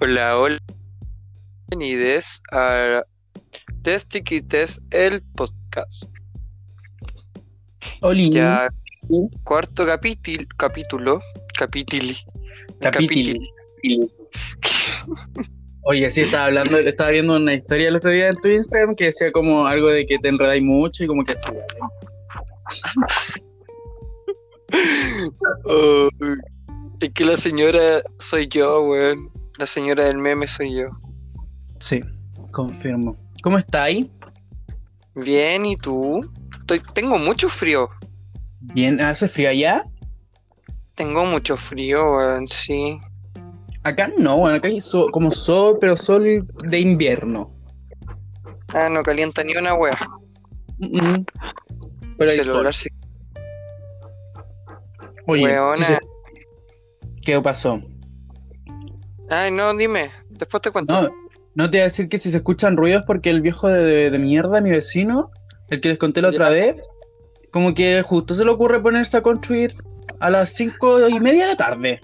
Hola, hola. Bienvenidos a Testiquites, el podcast. Oli. Ya, cuarto capítulo, capítulo, capítili. Capítulo. Oye, sí, estaba hablando, estaba viendo una historia el otro día en tu Instagram que decía como algo de que te enredáis mucho y como que así. Es que la señora soy yo, weón. La señora del meme soy yo. Sí, confirmo. ¿Cómo estáis? Bien, ¿y tú? Estoy, tengo mucho frío. Bien, ¿hace frío allá? Tengo mucho frío, weón, sí. Acá no, bueno, acá hay como sol, pero sol de invierno. Ah, no calienta ni una wea. Mm, mm. Pero hay sol. sí. Oye, se- ¿qué pasó? Ay, no, dime. Después te cuento. No, no te voy a decir que si se escuchan ruidos porque el viejo de, de- de mierda, mi vecino, el que les conté la otra vez, como que justo se le ocurre ponerse a construir a las cinco y media de la tarde.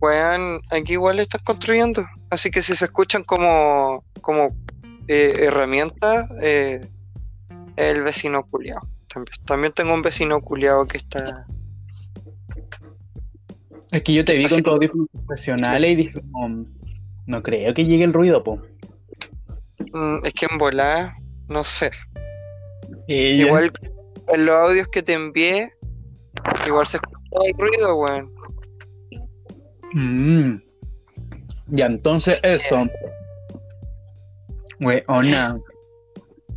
Weón, aquí igual están construyendo. Así que si se escuchan como, como eh, herramientas, eh, el vecino culiao. También, también tengo un vecino culiao que está. Es que yo te vi Así con tus audífonos profesionales y dije, no, no creo que llegue el ruido, po. Mm, es que en volada, no sé. Y yo- Igual en los audios que te envié, igual se escucha el ruido, weón. Mm. Ya, entonces eso. Weona.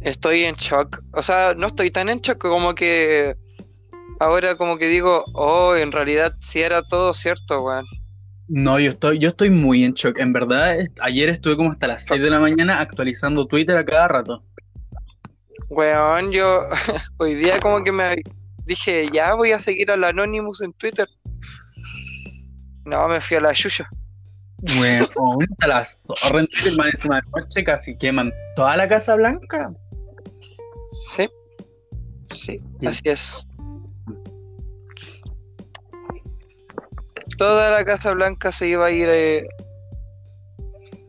Estoy en shock. O sea, no estoy tan en shock como que ahora como que digo, oh, en realidad sí era todo cierto, weón. No, yo estoy, yo estoy muy en shock. En verdad, ayer estuve como hasta las 6 de la mañana actualizando Twitter a cada rato. Weón, yo hoy día como que me dije, ya voy a seguir al Anonymous en Twitter. No, me fui a la yuya. Weón, hasta la zorra en Twitter, más encima de noche casi queman toda la Casa Blanca. Sí, Sí. así es. Toda la Casa Blanca se iba a ir eh,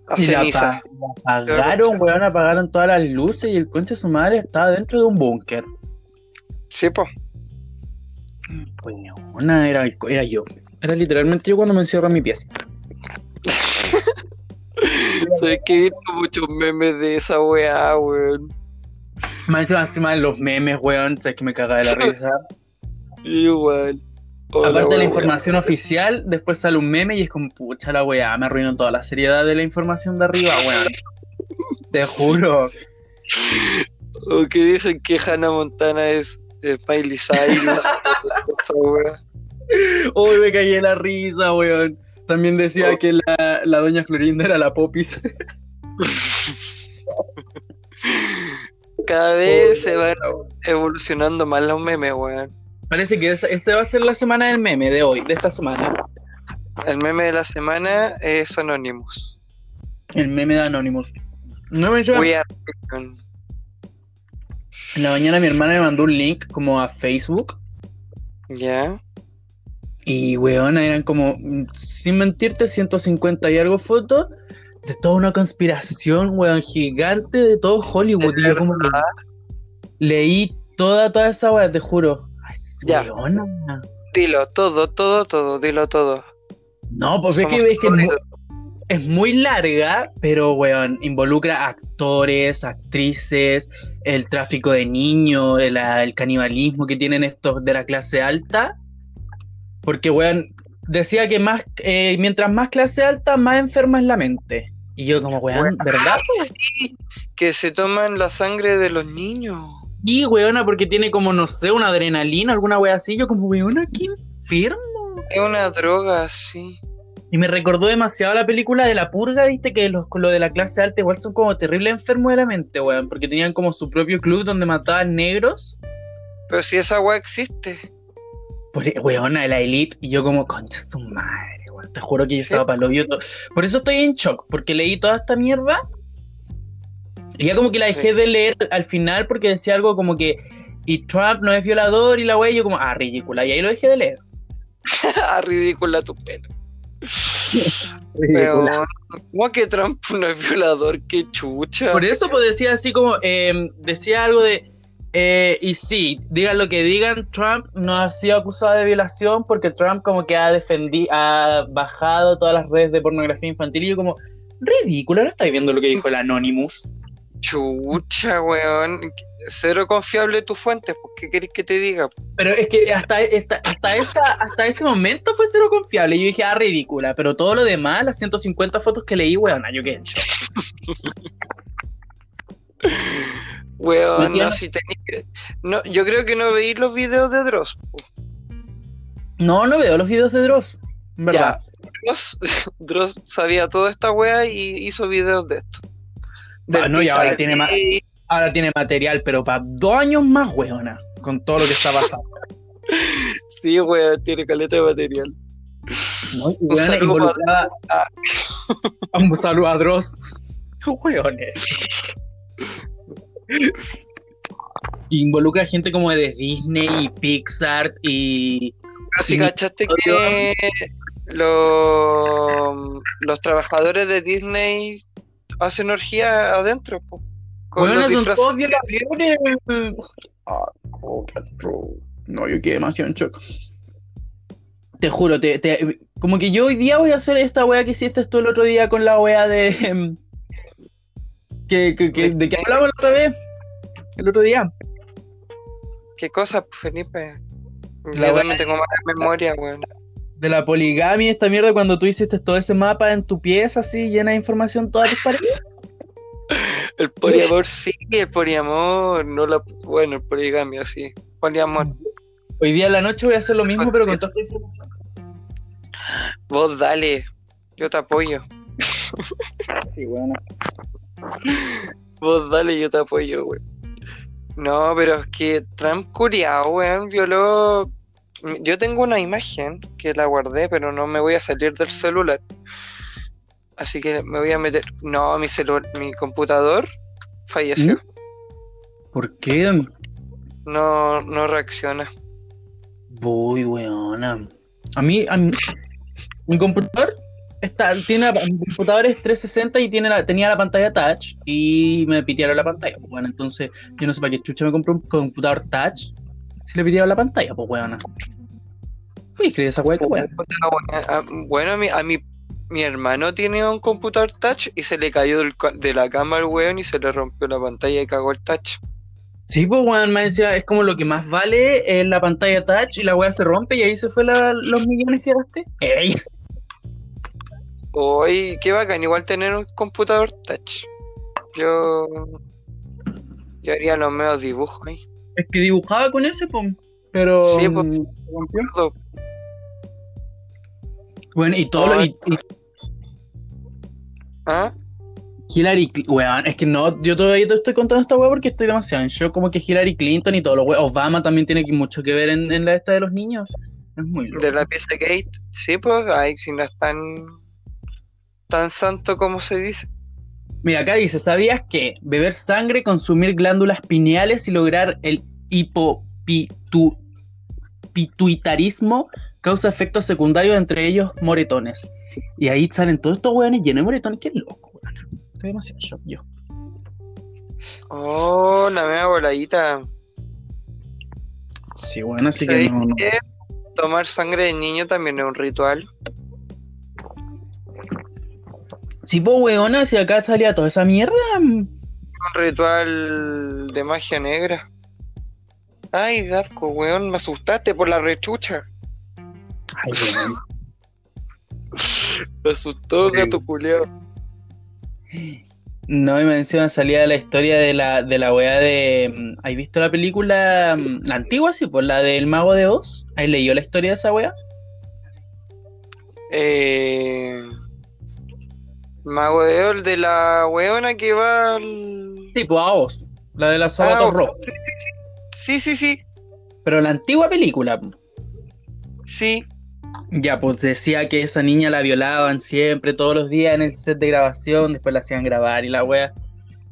a Y ceniza. la apagaron, weón, apagaron todas las luces y el conche de su madre estaba dentro de un búnker. Sí, po. Weona, era, era yo. Era literalmente yo cuando me encierro en mi pieza. Sabes que he visto muchos memes de esa weá, weón. Más encima, encima de los memes, weón, sabes que me caga de la risa. Igual. Hola, Aparte de la información oficial, después sale un meme y es como, pucha la weá, me arruinó toda la seriedad de la información de arriba, weón. Te juro. O que dicen que Hannah Montana es eh, Miley Cyrus. Uy, me caí en la risa, weón. También decía que la, la doña Florinda era la popis. Cada vez se van evolucionando más los memes, weón. Parece que esa, esa va a ser la semana del meme de hoy, de esta semana. El meme de la semana es Anonymous. El meme de Anonymous. No me Voy En la mañana mi hermana me mandó un link como a Facebook. Ya. Y weón, eran como, sin mentirte, 150 y algo fotos de toda una conspiración, weón, gigante de todo Hollywood. Y yo como que leí toda, toda esa weá, te juro. Ya. weona. Dilo, todo, todo, todo, dilo todo. No, pues es que, es, que es, mu- corridos. es muy larga, pero weón, involucra actores, actrices, el tráfico de niños, el, el canibalismo que tienen estos de la clase alta. Porque weón, decía que más eh, mientras más clase alta, más enferma es la mente. Y yo como, weón, Weón. ¿verdad? Sí, que se toman la sangre de los niños. Y weona, porque tiene como, no sé, una adrenalina, alguna wea así. Yo como, weona, qué enfermo. Es una droga, sí. Y me recordó demasiado la película de La Purga, viste, que los, lo de la clase alta igual son como terribles enfermos de la mente, weón, porque tenían como su propio club donde mataban negros. Pero si esa weá existe. Por, weona, la elite, y yo como, concha su madre, weón, te juro que yo Sí. estaba para lo Por eso estoy en shock, porque leí toda esta mierda. Y ya como que la dejé Sí. de leer al final porque decía algo como que, y Trump no es violador y la wea, y yo como, ah, ridícula, y ahí lo dejé de leer. Ah, ridícula tu pelo. Ridícula. Weón, ¿Cómo que Trump no es violador? Qué chucha. Por eso pues decía así como, eh, decía algo de, eh, y sí, digan lo que digan, Trump no ha sido acusado de violación porque Trump como que ha defendido, ha bajado todas las redes de pornografía infantil y yo como, ridículo, ¿no estáis viendo lo que dijo el Anonymous? Chucha, weón. Cero confiable tu fuente, pues, ¿qué querés que te diga? Pero es que hasta, esta- hasta, esa, hasta ese momento fue cero confiable. Yo dije, ah, ridícula. Pero todo lo demás, las 150 fotos que leí, weón, yo shock. Weón, No no, si tenés que... No, yo creo que no veís los videos de Dross. No, no veo los videos de Dross. ¿Verdad? Dross, Dross sabía toda esta wea y hizo videos de esto. Ah, no, y ahora tiene más- Ahora tiene material, pero para dos años más, weona. Con todo lo que está pasando. Sí, weón, tiene caleta de material. ¿no? Y, Un saludo involucrada- a- Un saludo a Dross. Weones. Involucra gente como de Disney y Pixar y. Cachaste que los, los trabajadores de Disney hacen orgía adentro, po, con Weona, los son disfraces. Ah. No, yo quedé demasiado en shock. Te juro, te, te- como que yo hoy día voy a hacer esta wea que hiciste tú el otro día con la wea de. que, que, que- de que hablamos la otra vez. El otro día. ¿Qué cosa, po, Felipe? La Yo wea- también tengo mala memoria, weón. De la poligamia, esta mierda, cuando tú hiciste todo ese mapa en tu pieza así, llena de información, todas tus paredes. El poliamor sí, el poliamor, no la... Bueno, el poligamia sí. Poliamor. Hoy día en la noche voy a hacer lo mismo, pero con toda esta información. Vos dale, yo te apoyo. Sí, bueno. Vos dale, yo te apoyo, weón. No, pero es que Trump curiao, weón, violó. Yo tengo una imagen que la guardé, pero no me voy a salir del celular. Así que me voy a meter. No, mi celular, mi computador falleció. ¿Por qué? No, no reacciona. Voy, weona. A mí, a mí- mi computador está, tiene, mi computador es 360 y tiene la, tenía la pantalla touch y me pitearon la pantalla. Pues, bueno, entonces yo no sé para qué chucha me compré un computador touch si le pitearon la pantalla, pues weona. Uy, escribir esa weá, weón. Bueno, a mi, a mi, mi hermano tiene un computador touch y se le cayó del de la cama al weón y se le rompió la pantalla y cagó el touch. Sí, pues weón, me decía, es como lo que más vale es la pantalla touch y la weá se rompe y ahí se fue la- los millones que gasté. Ey. Uy, qué bacán, igual tener un computador touch. Yo. Yo haría los medios dibujos ahí. Es que dibujaba con ese, pues. Pero. Sí, pues. Bueno, y todo lo. Y, y ¿Ah? Hillary, weón, es que no, yo todavía te estoy contando esta weá porque estoy demasiado en shock, como que Hillary Clinton y todo lo weón. Obama también tiene mucho que ver en, en la esta de los niños. Es muy loco. De la pieza Gate. Sí, pues, ay, si no es tan. tan santo como se dice. Mira, acá dice, ¿sabías que beber sangre, consumir glándulas pineales y lograr el hipopituitarismo causa efectos secundarios, entre ellos moretones? Y ahí salen todos estos weones llenos de moretones, qué loco, weón. Estoy demasiado shock yo. Oh, la mea voladita. Sí, bueno, así ¿Sabéis que no? Tomar sangre de niño también es un ritual. Sí, pues weona, si acá salía toda esa mierda. mm, Un ritual de magia negra. Ay, Darko, weón, me asustaste por la rechucha. Ay, weón. Me asustó, gato culeado. No, y me encima salía la historia de la, de la weá de. mm, ¿Has visto la película? mm, La antigua, sí, pues la del Mago de Oz. ¿Has leído la historia de esa weá? Eh. Mago de Ol de la weona que va al. Sí, pues a Oz. La de los zapatos Ah, rojos. Sí, sí, sí. Pero la antigua película. Sí. Ya, pues decía que esa niña la violaban siempre, todos los días en el set de grabación, después la hacían grabar y la wea.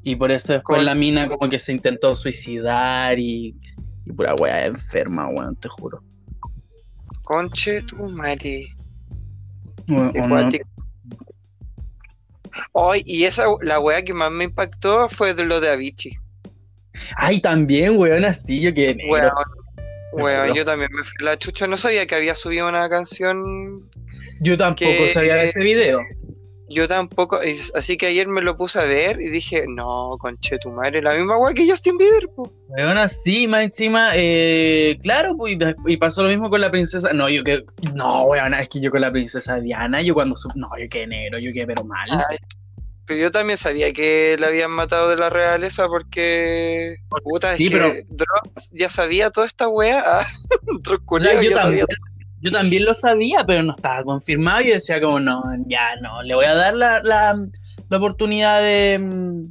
Y por eso después la mina como que se intentó suicidar y, y pura wea enferma, weón, te juro. Conche tu madre. O- o Qué no. Ay, y esa, la wea que más me impactó fue de lo de Avicii. Ay, también, weón, así yo que. Weón, weón, yo también me fui la chucha. No sabía que había subido una canción. Yo tampoco que- sabía de ese video. Yo tampoco. Así que ayer me lo puse a ver y dije, no, conche tu madre, la misma wea que Justin Bieber, po. Weón, así, más encima, eh, claro, pues, y, pasó lo mismo con la princesa. No, yo que. No, weón, es que yo con la princesa Diana, yo cuando. No, yo quedé negro, yo quedé pero mal. Ay, pero yo también sabía que la habían matado de la realeza porque. Puta, es Sí, que pero- Dross ya sabía toda esta wea. Ah, yo, ya también, sabía. Yo también lo sabía, pero no estaba confirmado y decía como, no, ya no, le voy a dar la, la, la oportunidad de,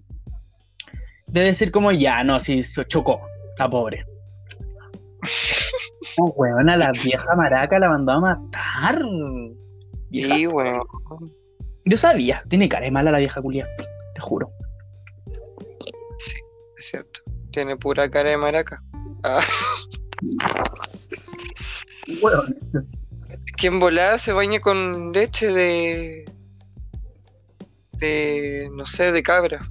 de decir como, ya, no, si se chocó, la pobre. No, weón, a la vieja maraca la mandó a matar. Zorra. weón. Yo sabía, tiene cara de mala la vieja culia, te juro. Sí, es cierto. Tiene pura cara de maraca. Ah, Weón. que en volada se baña con leche de. de. no sé, de cabra.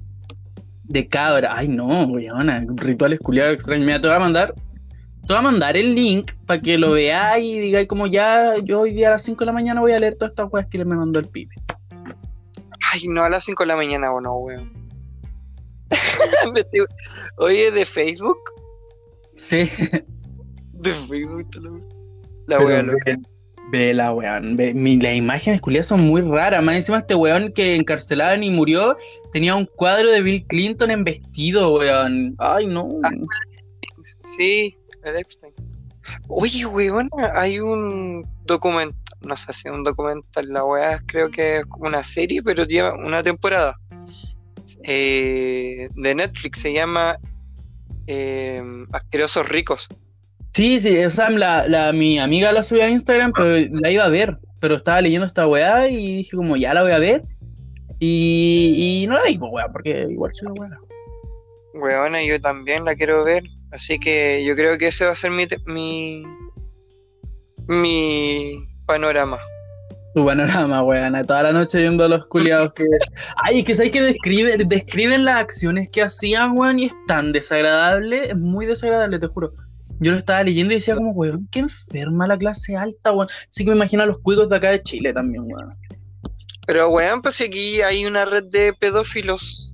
De cabra. Ay, no, weona. Rituales culiados extraños. Mira, te voy a mandar. Te voy a mandar el link para que lo veáis y digáis como ya, yo hoy día a las 5 de la mañana voy a leer todas estas weas que me mandó el pibe. Ay, no, a las 5 de la mañana o no, weón. Oye, de Facebook. Sí. De Facebook, te lo- La wea loca. ve, ve la weón. Ve, mi- las imágenes culiadas son muy raras. Más encima este weón que encarcelaron y murió tenía un cuadro de Bill Clinton en vestido, weón. Ay, no. Sí, el Epstein. Oye, weón, hay un documental, no sé si es un documental, la weá creo que es como una serie, pero lleva una temporada. eh, de Netflix, se llama eh, Asquerosos Ricos. Sí, sí, o sea, la, la- mi amiga la subió a Instagram, pero la iba a ver, pero estaba leyendo esta weá y dije como ya la voy a ver y, y no la vi, weá, porque igual soy una weá. Weona, yo también la quiero ver, así que yo creo que ese va a ser mi, mi, mi panorama. Tu panorama, weón, toda la noche viendo a los culiados que... Ay, es que sabes que describe, describen las acciones que hacían, weón, y es tan desagradable, es muy desagradable, te juro. Yo lo estaba leyendo y decía como, weón, qué enferma la clase alta, weón. Así que me imagino a los cuicos de acá de Chile también, weón. Pero weón, pues si aquí hay una red de pedófilos.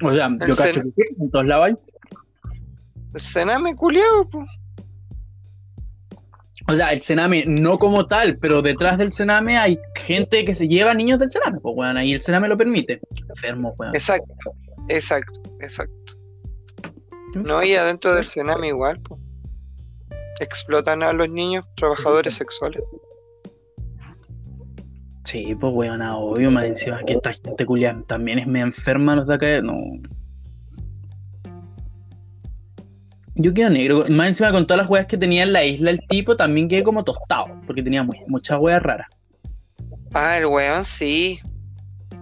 O sea, yo cacho que sí, en todos lados hay. El Sename culiao, pues. O sea, el Sename no como tal, pero detrás del Sename hay gente que se lleva niños del Sename, pues weón, ahí el Sename lo permite. Enfermo, weón. Exacto, exacto, exacto. No, y adentro del Sename igual, pues. Explotan a los niños trabajadores sexuales. Sí, pues weón, obvio, más encima que esta gente culia también es medio enferma los de acá, no. Yo quedo negro, más encima con todas las weas que tenía en la isla el tipo, también quedé como tostado, porque tenía muy- muchas weas raras. Ah, el weón, sí.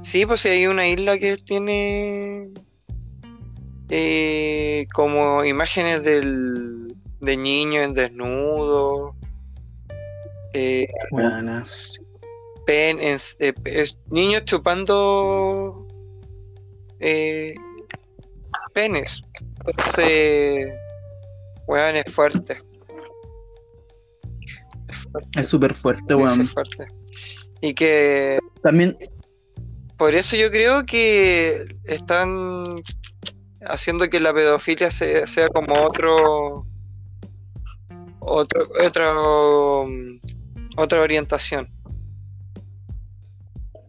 Sí, pues si hay una isla que tiene eh, como imágenes del, de niños desnudos, eh, Weonas. pen- es- eh, es- niños chupando eh, penes. Entonces, weón, es fuerte. Es fuerte, Es súper fuerte, weón. es fuerte. Y que También, Por eso yo creo que están haciendo que la pedofilia sea, sea como otro, otro, otro, mm, otra orientación.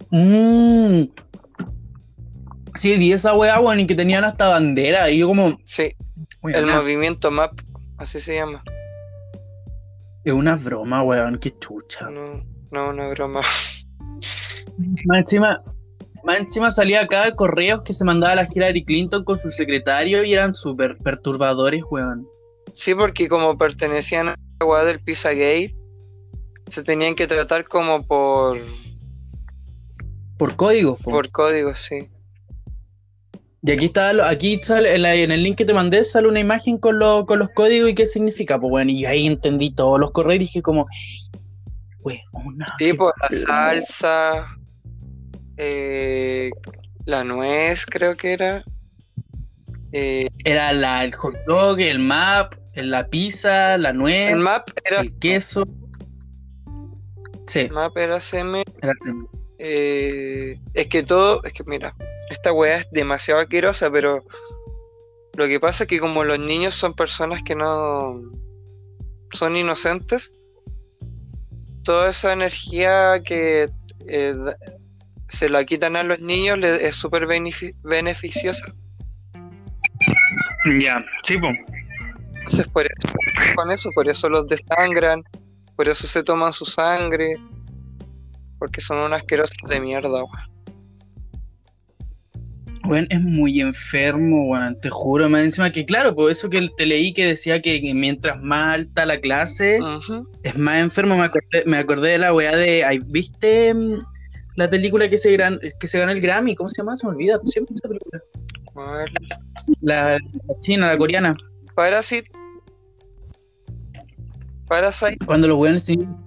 mmm. Sí, vi esa wea, weón, y que tenían hasta bandera, y yo como, Sí, el movimiento MAP, así se llama. es una broma, weón, qué chucha. No, no, una broma. Más encima, más encima salía acá correos que se mandaba la Hillary Clinton con su secretario y eran súper perturbadores, weón. Sí, porque como pertenecían a la weá del Pizzagate, se tenían que tratar como por, Por códigos, po. por código, sí. Y aquí está, aquí sale, en, la- en el link que te mandé, sale una imagen con, lo- con los códigos y qué significa. Pues bueno, y ahí entendí todos los correos y dije como, weona. Sí, qué pues la bueno". salsa, eh, la nuez creo que era. Eh, Era la, el hot dog, el map, la pizza, la nuez, el map era, el queso. Sí, el map era seme. era- eh, es que todo, es que mira, esta weá es demasiado asquerosa, pero lo que pasa es que como los niños son personas que no son inocentes, toda esa energía que eh, se la quitan a los niños le- es súper benefi- beneficiosa. Ya, sí, pues. Entonces, por eso, con eso, por eso los desangran, por eso se toman su sangre, porque son unas asquerosas de mierda, weón. Bueno, es muy enfermo, weón, te juro, más encima que claro, pues eso que te leí que decía que mientras más alta la clase, es más enfermo, me acordé, me acordé de la weá de, ay, ¿viste mm, la película que se, gran, que se ganó el Grammy? ¿Cómo se llama? Se me olvida siempre esa película. La, la china, la coreana. Parasite. Parasite. Cuando los weones tenían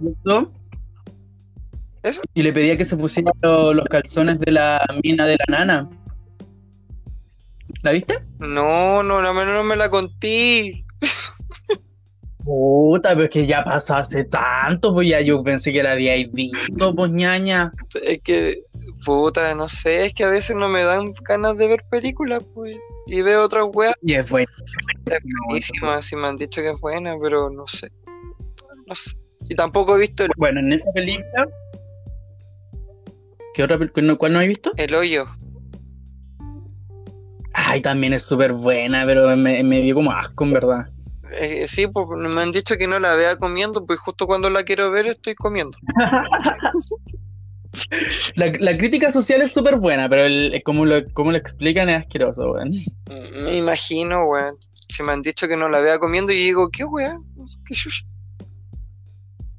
Eso. y le pedía que se pusiera lo- los calzones de la mina de la nana. ¿La viste? No, no, no, no me la conté. Puta, pero es que ya pasó hace tanto, pues ya yo pensé que la habíais visto, pues ñaña. Es que, puta, no sé, es que a veces no me dan ganas de ver películas, pues. Y veo otras weas. Y es bueno. Es buenísima, sí me han dicho que es buena, pero no sé. No sé. Y tampoco he visto el, Bueno, en esa película. ¿Qué otra película? ¿Cuál no has visto? el hoyo. Ay, también es súper buena, pero me, me dio como asco, en verdad. Eh, sí, pues me han dicho que no la vea comiendo, pues justo cuando la quiero ver estoy comiendo. La, la crítica social es súper buena, pero el, como, lo, como lo explican es asqueroso, weón. Mm, Me imagino, weón. Si me han dicho que no la vea comiendo y digo, ¿qué weón? ¿Qué chucha?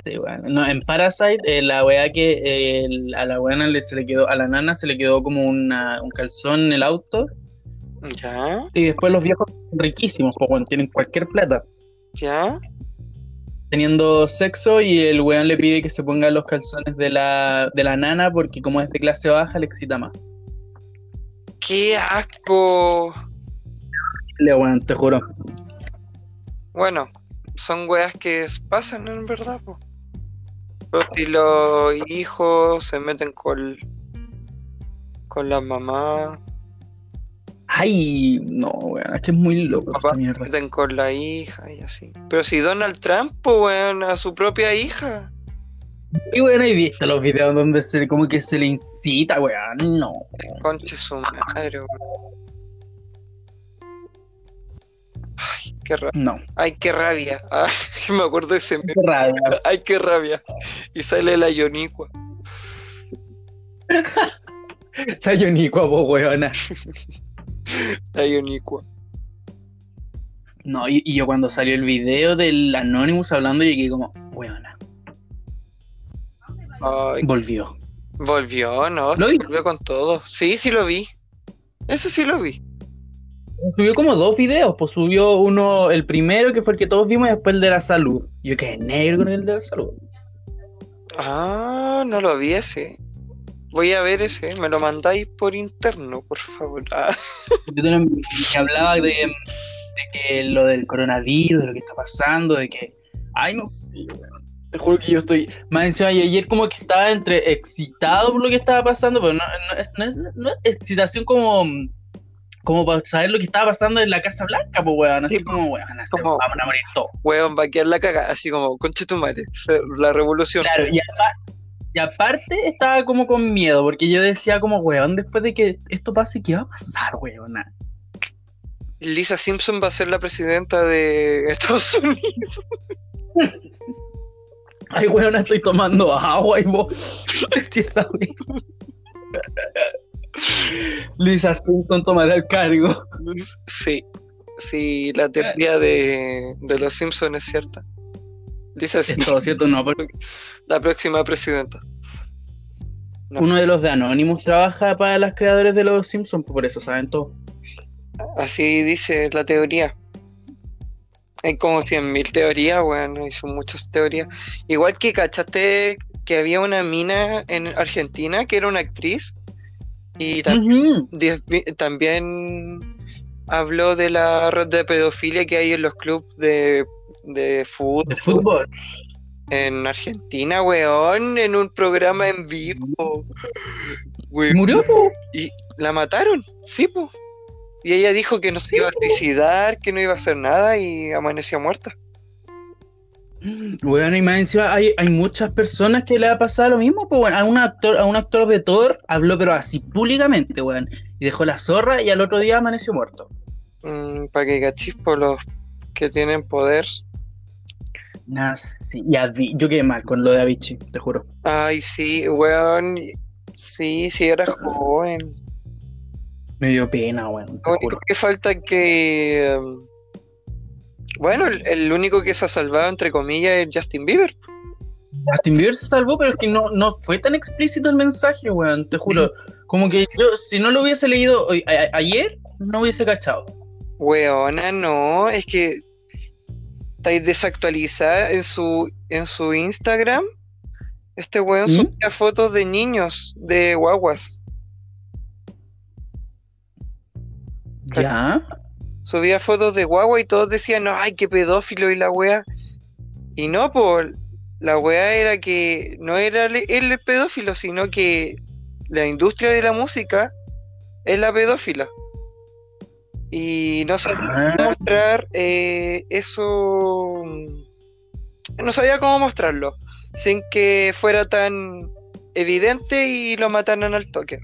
Sí, weón. No, en Parasite, eh, la weá que eh, el- a la weá le, se le quedó, a la nana se le quedó como una, un calzón en el auto, ¿Ya? y después los viejos riquísimos, pues weón, tienen cualquier plata. ¿Ya? teniendo sexo y el weón le pide que se ponga los calzones de la, de la nana porque como es de clase baja le excita más. ¡Qué asco! Le weón, te juro. Bueno, son weas que pasan en verdad, po. Y los hijos se meten con, con la mamá, Ay, no, weón, es que es muy loco Papá, esta mierda. con la hija y así. Pero si Donald Trump, po, weón, a su propia hija. Y weón, he visto los videos donde se como que se le incita, weón, no. Conche su madre, weón. Ay, qué rabia. No, Ay, qué rabia. Ay, me acuerdo de ese meme. qué rabia. Ay, qué rabia. Y sale la Yonicua. Está Yonicua, po, weona. La Yonicua. No, y, y yo cuando salió el video del Anonymous hablando, llegué como, weona, Ay, volvió. volvió, ¿no? ¿Lo vi? Volvió con todo. Sí, sí lo vi. Eso sí lo vi. Subió como dos videos, pues subió uno, el primero que fue el que todos vimos y después el de la salud. Yo quedé negro con el de la salud. Ah, no lo vi ese. Voy a ver ese. Me lo mandáis por interno, por favor. Ah, Yo que hablaba de, de que lo del coronavirus, de lo que está pasando, de que, ay, no sé, weón. Te juro que yo estoy, más encima, y ayer como que estaba entre excitado por lo que estaba pasando, pero no, no es, no es- no es excitación como, como para saber lo que estaba pasando en la Casa Blanca, pues, weón, así Sí, como, weón, así, como- vamos a morir todos. weón, va a quedar la caga. Así como, conche tu madre. La revolución. Claro, y, apa- y aparte estaba como con miedo, porque yo decía como, weón, después de que esto pase, ¿qué va a pasar, weón? Lisa Simpson va a ser la presidenta de Estados Unidos. Ay, weón, estoy tomando agua y vos. Lisa Simpson tomará el cargo. Sí. Sí, la teoría de, de los Simpsons es cierta. Es Simpson, todo cierto, no, porque la próxima presidenta. No. uno de los de Anonymous trabaja para los creadores de los Simpsons, por eso saben todo. Así dice la teoría. Hay como 100.000 teorías, bueno, y son muchas teorías. Igual que cachaste que había una mina en Argentina que era una actriz y también, también habló de la red de pedofilia que hay en los clubes de, de fútbol. De fútbol. En Argentina, weón, en un programa en vivo. ¿Murió? Y la mataron, sí, pues. Y ella dijo que no se iba a suicidar, que no iba a hacer nada y amaneció muerta. Bueno, y más encima hay, hay muchas personas que le ha pasado lo mismo, pues bueno, a un actor, a un actor de Thor habló pero así públicamente, weón, y dejó la zorra y al otro día amaneció muerto. Mm, para que cachis por los que tienen poder. Nah, sí, ya yo quedé mal con lo de Avicii, te juro. Ay, sí, weón, sí, sí era joven. Me dio pena, weón. Lo único que falta que... Um, bueno, el, único que se ha salvado, entre comillas, es Justin Bieber. Justin Bieber se salvó, pero es que no, no fue tan explícito el mensaje, weón, te juro. Como que yo, si no lo hubiese leído hoy, ayer, no hubiese cachado. Weona, no, es que estáis desactualizada en su, en su Instagram. Este weón ¿Mm? subía fotos de niños, de guaguas. Ya. Subía fotos de guagua y todos decían, no, ay, qué pedófilo y la wea. Y no, pues, la wea era que no era él el pedófilo, sino que la industria de la música es la pedófila. Y no sabía cómo ah. mostrar eh, eso. No sabía cómo mostrarlo. Sin que fuera tan evidente y lo mataran al toque.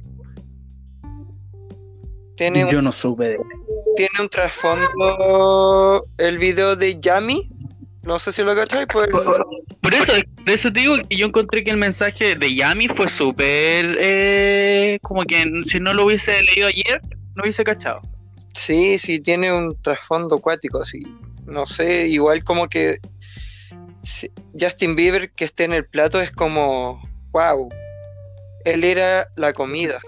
Yo no supe Tiene un trasfondo el video de Yami. No sé si lo cacháis. Pues... Por, eso, por eso te digo que yo encontré que el mensaje de Yami fue súper. Eh, como que si no lo hubiese leído ayer, no hubiese cachado. Sí, sí, tiene un trasfondo acuático, así. No sé, igual como que Justin Bieber que esté en el plato es como, wow, él era la comida.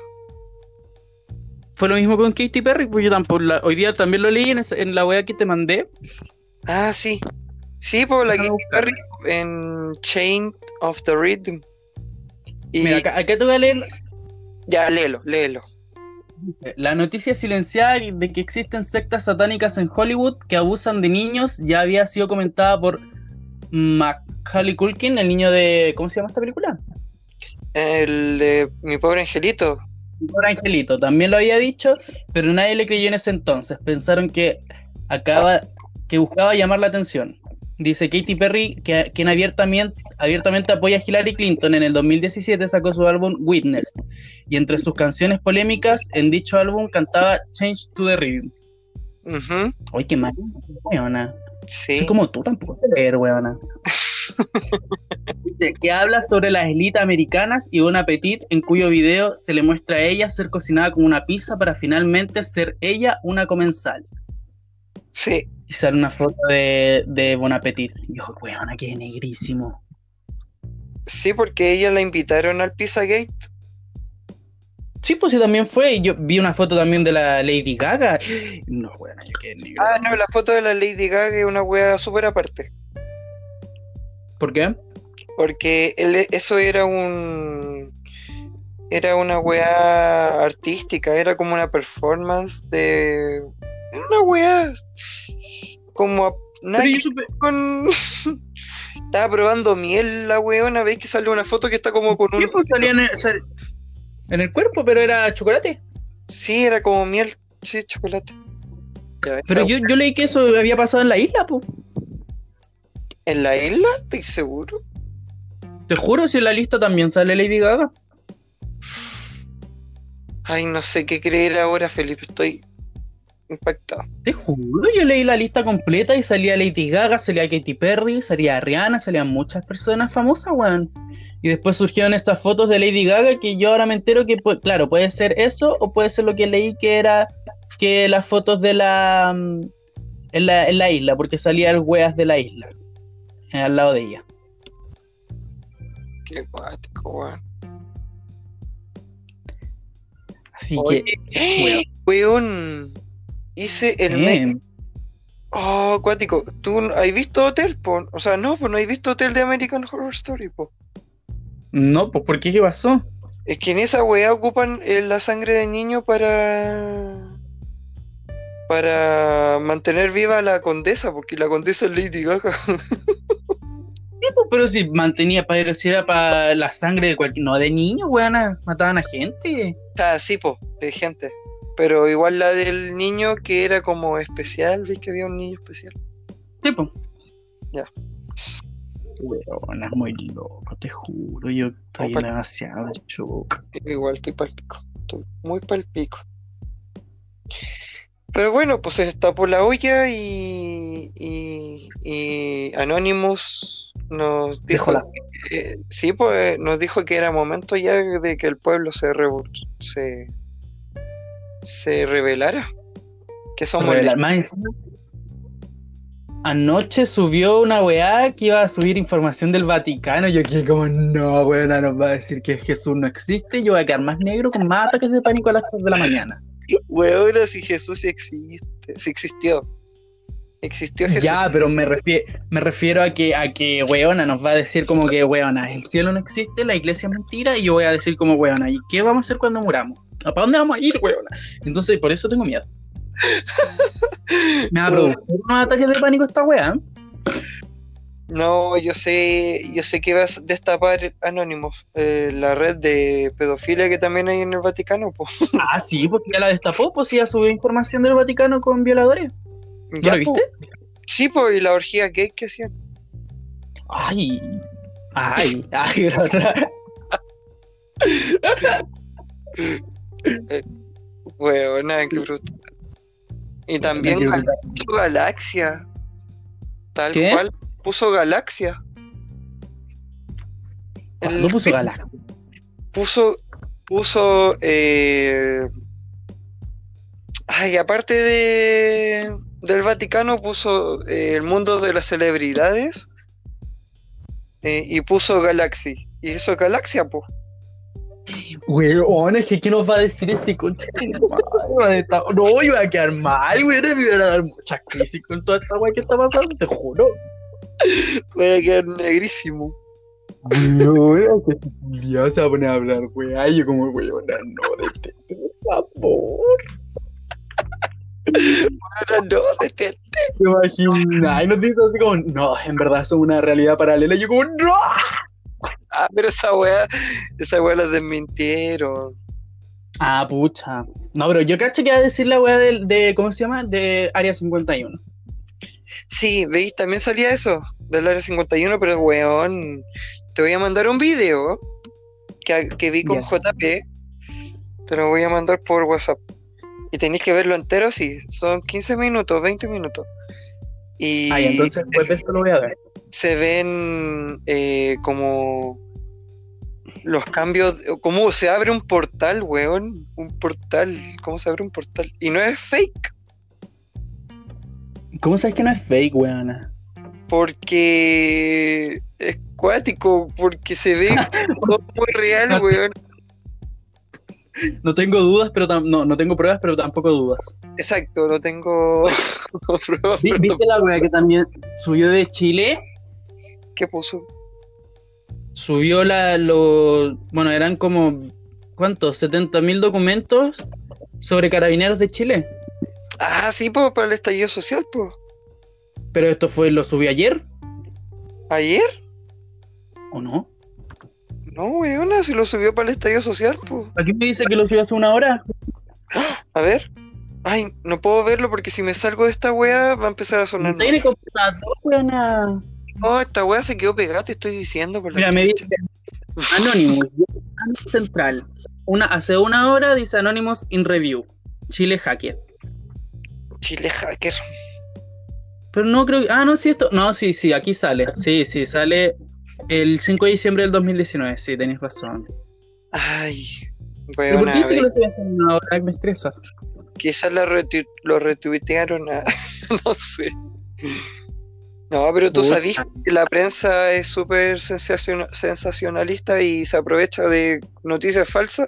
Fue lo mismo con Katy Perry, pues yo tampoco, hoy día también lo leí en, la web que te mandé. Ah, sí. Sí, pues la Katy Perry en Chain of the Rhythm. Mira, acá, te voy a leer. Ya, léelo, léelo. La noticia silenciada de que existen sectas satánicas en Hollywood que abusan de niños ya había sido comentada por Macaulay Culkin, el niño de. ¿Cómo se llama esta película? El de Mi pobre angelito. Por Angelito también lo había dicho, pero nadie le creyó en ese entonces. Pensaron que acaba, que buscaba llamar la atención. Dice Katy Perry, que, quien abiertamente, abiertamente apoya a Hillary Clinton, en el 2017 sacó su álbum Witness. Y entre sus canciones polémicas, en dicho álbum cantaba Change to the Rhythm. Uy, qué mal, weona. Sí. Soy como tú, tampoco te leer, weona. que habla sobre las élites americanas y un apetito en cuyo video se le muestra a ella ser cocinada como una pizza para finalmente ser ella una comensal. Sí. Y sale una foto de, de Bon Appetit. Y yo, weona, que negrísimo. Sí, porque ella la invitaron al Pizzagate. Sí, pues sí, también fue. Y yo vi una foto también de la Lady Gaga. No, weona, yo quedé negro. Ah, no, la foto de la Lady Gaga es una wea súper aparte. ¿Por qué? Porque eso era un. Era una weá artística, era como una performance de. Una weá. Como. con... Estaba probando miel la weona, veis que salió una foto que está como con un. Pues, salía en, el, en el cuerpo, pero era chocolate. Sí, era como miel. Sí, chocolate. pero yo, yo leí que eso había pasado en la isla, pues. ¿En la isla? ¿Estoy seguro? Te juro, si en la lista también sale Lady Gaga. Ay, no sé qué creer ahora, Felipe. Estoy impactado. Te juro, yo leí la lista completa y salía Lady Gaga, salía Katy Perry, salía Rihanna, salían muchas personas famosas, weón. Y después surgieron estas fotos de Lady Gaga que yo ahora me entero que, claro, puede ser eso o puede ser lo que leí que era que las fotos de la mm, en la, en la isla, porque salía el weas de la isla. Eh, al lado de ella. Qué cuático, weón. Así que, weón. Hice el. Bien. Oh, cuático. ¿Tú has visto Hotel, po? O sea, no, pues no has visto Hotel de American Horror Story, po. No, pues ¿por qué? ¿Qué pasó? Es que en esa weá ocupan eh, la sangre de niño para. para mantener viva a la condesa, porque la condesa es Lady Gaga. Sí, pues, pero si mantenía para si era para la sangre de cualquier. No, de niños, weón, mataban a gente. o sea, sí, po, de gente. Pero igual la del niño que era como especial, ¿ves que había un niño especial? Sí, pues. Ya. Weón, es muy loco, te juro. Yo estoy demasiado shock. Igual estoy palpico. Estoy muy palpico. Pero bueno, pues se destapó la olla y, y, y Anonymous nos dijo, la- eh, sí, pues nos dijo que era momento ya de que el pueblo se se, se revelara. Que somos Revelar. Más Anoche subió una weá que iba a subir información del Vaticano. Yo quedé como, no, weona, nos va a decir que Jesús no existe. Yo voy a quedar más negro con más ataques de pánico a las 3 de la mañana. Weona, si Jesús sí existe, sí existió. Existió Jesús. Ya, pero me, refie- me refiero a que, a que weona nos va a decir como que weona, el cielo no existe, la iglesia es mentira, y yo voy a decir como weona, ¿y qué vamos a hacer cuando muramos? ¿Para dónde vamos a ir, weona? Entonces, por eso tengo miedo. Me va a producir unos ataques de pánico esta weá. No, yo sé, yo sé que vas a destapar Anonymous, eh, la red de pedofilia que también hay en el Vaticano, pues. Ah, sí, porque ya la destapó, pues ya subió información del Vaticano con violadores. ¿No Ya, lo viste? po. Sí, pues, y la orgía gay que hacían. Ay, ay, ay, la otra. Weona, qué brutal. Y también Qué gal- brutal. puso Galaxia. Tal ¿Qué? cual, puso Galaxia. ¿Cuándo puso Galaxia? puso puso eh, ay aparte de del Vaticano puso eh, el mundo de las celebridades eh, y puso Galaxy y eso Galaxia pues Weón, es que ¿qué nos va a decir este concha? No, iba a quedar mal, weón, me iban a dar mucha crisis con toda esta weá que está pasando, te juro. voy a quedar negrísimo Weón, que ya se va a poner a hablar, weón, yo como weón, no, detente, por favor. Ahora no detente. Te imaginas, y nos dice así como, no, en verdad son una realidad paralela, y yo como, no. Ah pero esa wea esa wea la desmintieron Ah, pucha. No, pero yo cacho que va a decir la weá de, de, ¿cómo se llama? De Área 51. sí veis también salía eso del área 51 pero weón te voy a mandar un video que, que vi con. JP te lo voy a mandar por WhatsApp y tenéis que verlo entero sí son 15 minutos 20 minutos y Ay, entonces después de esto lo voy a ver. se ven eh, como los cambios, cómo se abre un portal, weón, un portal, cómo se abre un portal, y no es fake, ¿Cómo sabes que no es fake, weona? porque es cuático, porque se ve todo muy real, weón, No tengo dudas, pero tam- no, no tengo pruebas, pero tampoco dudas. exacto, no tengo pruebas, pero ¿Viste la weá que también subió de Chile? ¿qué puso? Subió la, lo, bueno, eran como, ¿cuántos? 70 mil documentos sobre carabineros de Chile. Ah, sí, pues para el estallido social, pues, Pero esto fue, lo subí ayer, ayer, ¿o no? no, weón, si lo subió para el estallido social, pues. Aquí me dice que lo subió hace una hora. A ver. Ay, no puedo verlo porque si me salgo de esta wea va a empezar a sonar. No tiene computador, weona. No, esta wea se quedó pegada, te estoy diciendo. Por la Mira, me dice Anonymous, Central. Una, hace una hora dice Anonymous in review. Chile hacker. Chile hacker. Pero no creo que. Ah, no, sí, esto. No, sí, sí, aquí sale. Sí, sí, sale el 5 de diciembre del 2019. Sí, tenéis razón. Ay, ¿Pero por qué dice que lo estoy haciendo ahora? Me estresa. quizás la retu- lo retuitearon a. no sé. No, pero tú sabís que la prensa es súper sensacion- sensacionalista y se aprovecha de noticias falsas.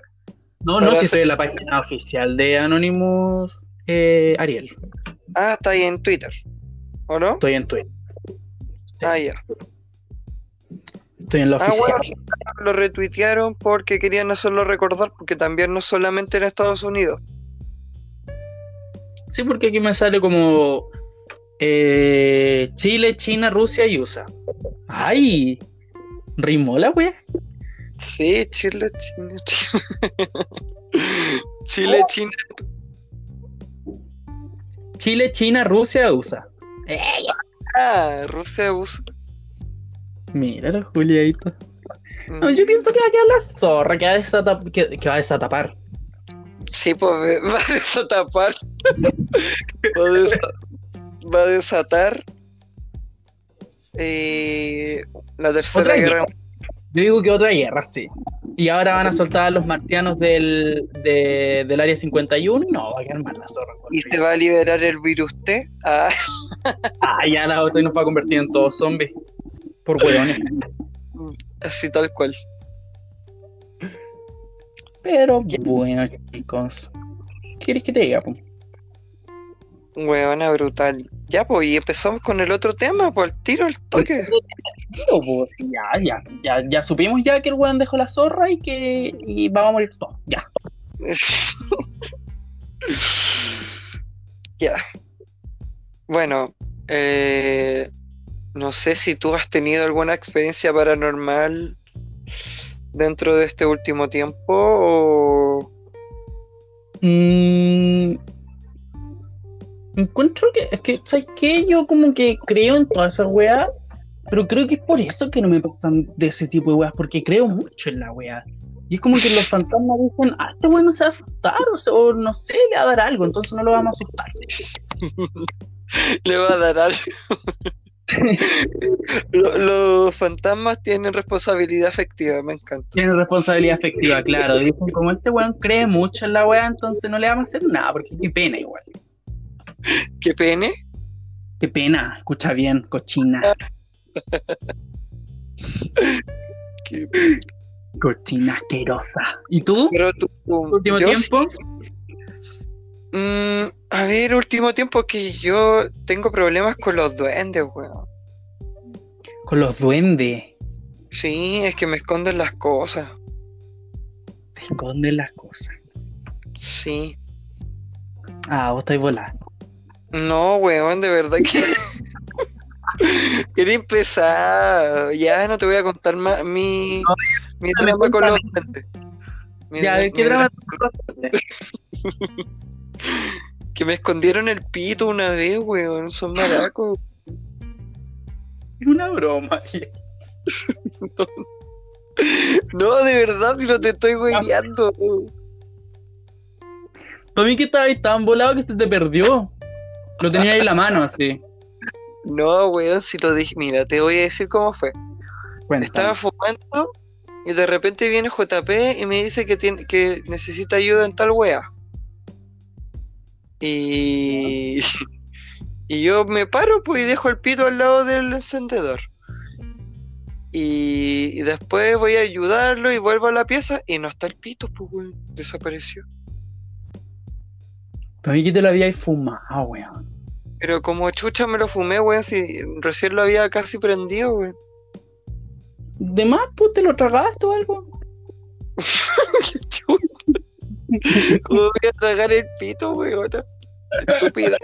No, no, si hacer- estoy en la página oficial de Anonymous eh, Ariel. Ah, está ahí en Twitter. ¿O no? Estoy en Twitter. Ah, ya. Estoy en la Ah, oficial. bueno, lo retuitearon porque querían hacerlo recordar, porque también no solamente en Estados Unidos. Sí, porque aquí me sale como eh, Chile, China, Rusia y USA. ¡Ay! ¿Rimó la wea? Sí, Chile, China, China. Chile, China. Chile, China, Rusia, USA. ¡Eh! Ah, Rusia usa. Mira, Juliadito. No, yo pienso que va a quedar la zorra, que va a, desata- que, que va a desatapar. Sí, pues va a desatapar. va, a desa- va a desatar eh, la tercera Otra guerra. Yo digo que otra guerra, sí. Y ahora van a soltar a los martianos del, de- del área 51 y no, va a quedar más la zorra. Y se va a liberar el virus T. Ah, Ah, ya la otra nos va a convertir en todos zombies. Por hueones. así tal cual. Pero bueno, chicos. ¿Qué quieres que te diga? po? Huevona brutal. Ya, pues, y empezamos con el otro tema, pues el tiro, el toque. No, pues, ya, ya, ya, ya supimos ya que el weón dejó la zorra y que y vamos a morir todos. Ya. Ya. Bueno, eh, no sé si tú has tenido alguna experiencia paranormal dentro de este último tiempo o... Mm, encuentro que, es que, ¿sabes qué? Yo como que creo en todas esas weas, pero creo que es por eso que no me pasan de ese tipo de weas, porque creo mucho en la wea. Y es como que los fantasmas dicen, ah, este weón no se va a asustar, o, se- o no sé, le va a dar algo, entonces no lo vamos a asustar. le va a dar algo? Lo- Los fantasmas tienen responsabilidad afectiva, me encanta. Tiene responsabilidad afectiva, claro. Dicen, como este weón cree mucho en la wea, entonces no le vamos a hacer nada, porque qué pena igual. ¿Qué pene? Qué pena, escucha bien, cochina. ¿Qué- Cochina asquerosa. ¿Y tú? Pero tú, ¿Último tiempo? Mm, a ver, último tiempo que yo tengo problemas con los duendes, weón. Con los duendes. Sí, es que me esconden las cosas. Te esconden las cosas. Sí. Ah, vos estáis volando. No, weón, de verdad que. Eres pesado. Ya no te voy a contar más mi, mi cuéntame, drama con los. Mi Ya, ¿qué mi drama? Que me escondieron el pito una vez, weón. Son maracos. Es una broma. No, de verdad, si no te estoy hueveando. Mí que estabas tan volado que se te perdió. Lo tenía ahí en la mano, así. No, weón, si lo dije. Mira, te voy a decir cómo fue. Cuéntame. Estaba fumando y de repente viene JP y me dice que, tiene, que necesita ayuda en tal wea. Y, y yo me paro pues y dejo el pito al lado del encendedor. Y, y después voy a ayudarlo y vuelvo a la pieza y no está el pito, pues weón, desapareció. Para mí que te lo habíais fumado, weón. Pero como chucha me lo fumé, weón, si recién lo había casi prendido, weón. ¿De más, pues te lo tragaste o algo? Qué chucha. ¿Cómo voy a tragar el pito, weón? Estúpida.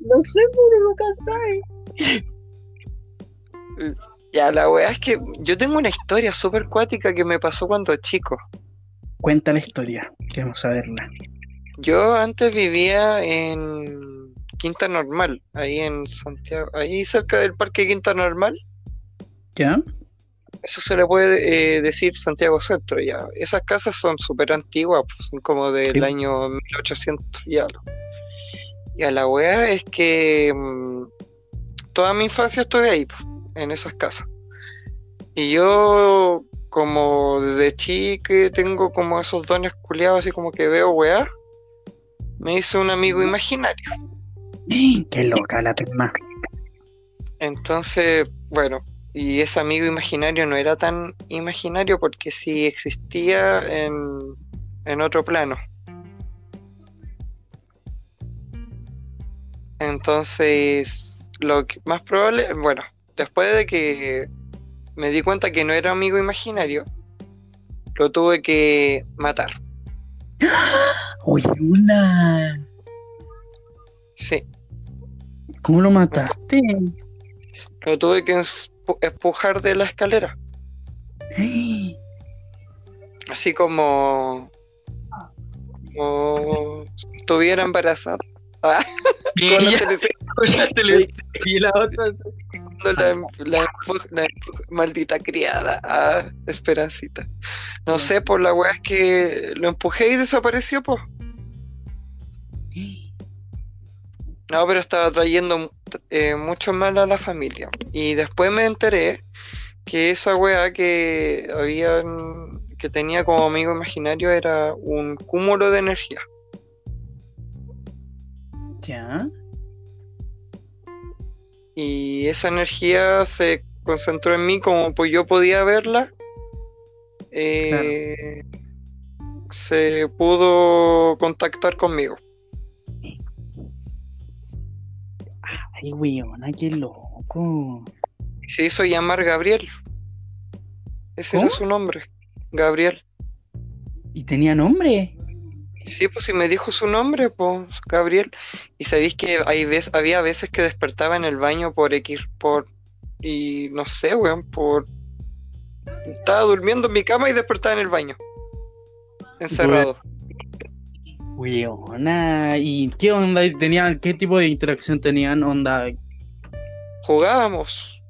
No sé, pero nunca sabes. Ya, la weá es que yo tengo una historia súper cuática que me pasó cuando chico. Cuenta la historia. Queremos saberla. Yo antes vivía en Quinta Normal, ahí en Santiago, ahí cerca del Parque Quinta Normal. ¿Ya? Eso se le puede eh, decir Santiago Centro ya. Esas casas son súper antiguas, pues, son como del Sí. año 1800 y algo. Y a la weá es que mm, toda mi infancia estuve ahí, pues, en esas casas. Y yo, como desde chique, tengo como esos dones culiados, así como que veo weá, me hice un amigo imaginario. Qué loca la tema. Entonces, bueno, y ese amigo imaginario no era tan imaginario porque sí existía en, en otro plano. Entonces, lo que más probable, bueno, después de que me di cuenta que no era amigo imaginario, lo tuve que matar. Oye, una. Sí, ¿Cómo lo mataste? lo tuve que empujar de la escalera. Así como. Como. si Estuviera embarazada. Ah, con la Ella televisión, con la televisión y la otra. La, la empu- la empu- maldita criada. Ah, Esperancita. No sé, por la weá es que lo empujé y desapareció, pues. No, pero estaba trayendo eh, mucho mal a la familia. Y después me enteré que esa weá que habían, que tenía como amigo imaginario era un cúmulo de energía. Ya. Y esa energía se concentró en mí como pues yo podía verla. eh, Se pudo contactar conmigo. Ay, weona, qué loco. Se hizo llamar Gabriel. Ese era su nombre. Gabriel. ¿Y tenía nombre? Sí, pues si me dijo su nombre, pues Gabriel. Y sabéis que hay vez, había veces que despertaba en el baño por X, por... Y no sé, weón, por... Estaba durmiendo en mi cama y despertaba en el baño. Encerrado. Weona. ¿Y qué onda tenían? ¿Qué tipo de interacción tenían? Onda. Jugábamos.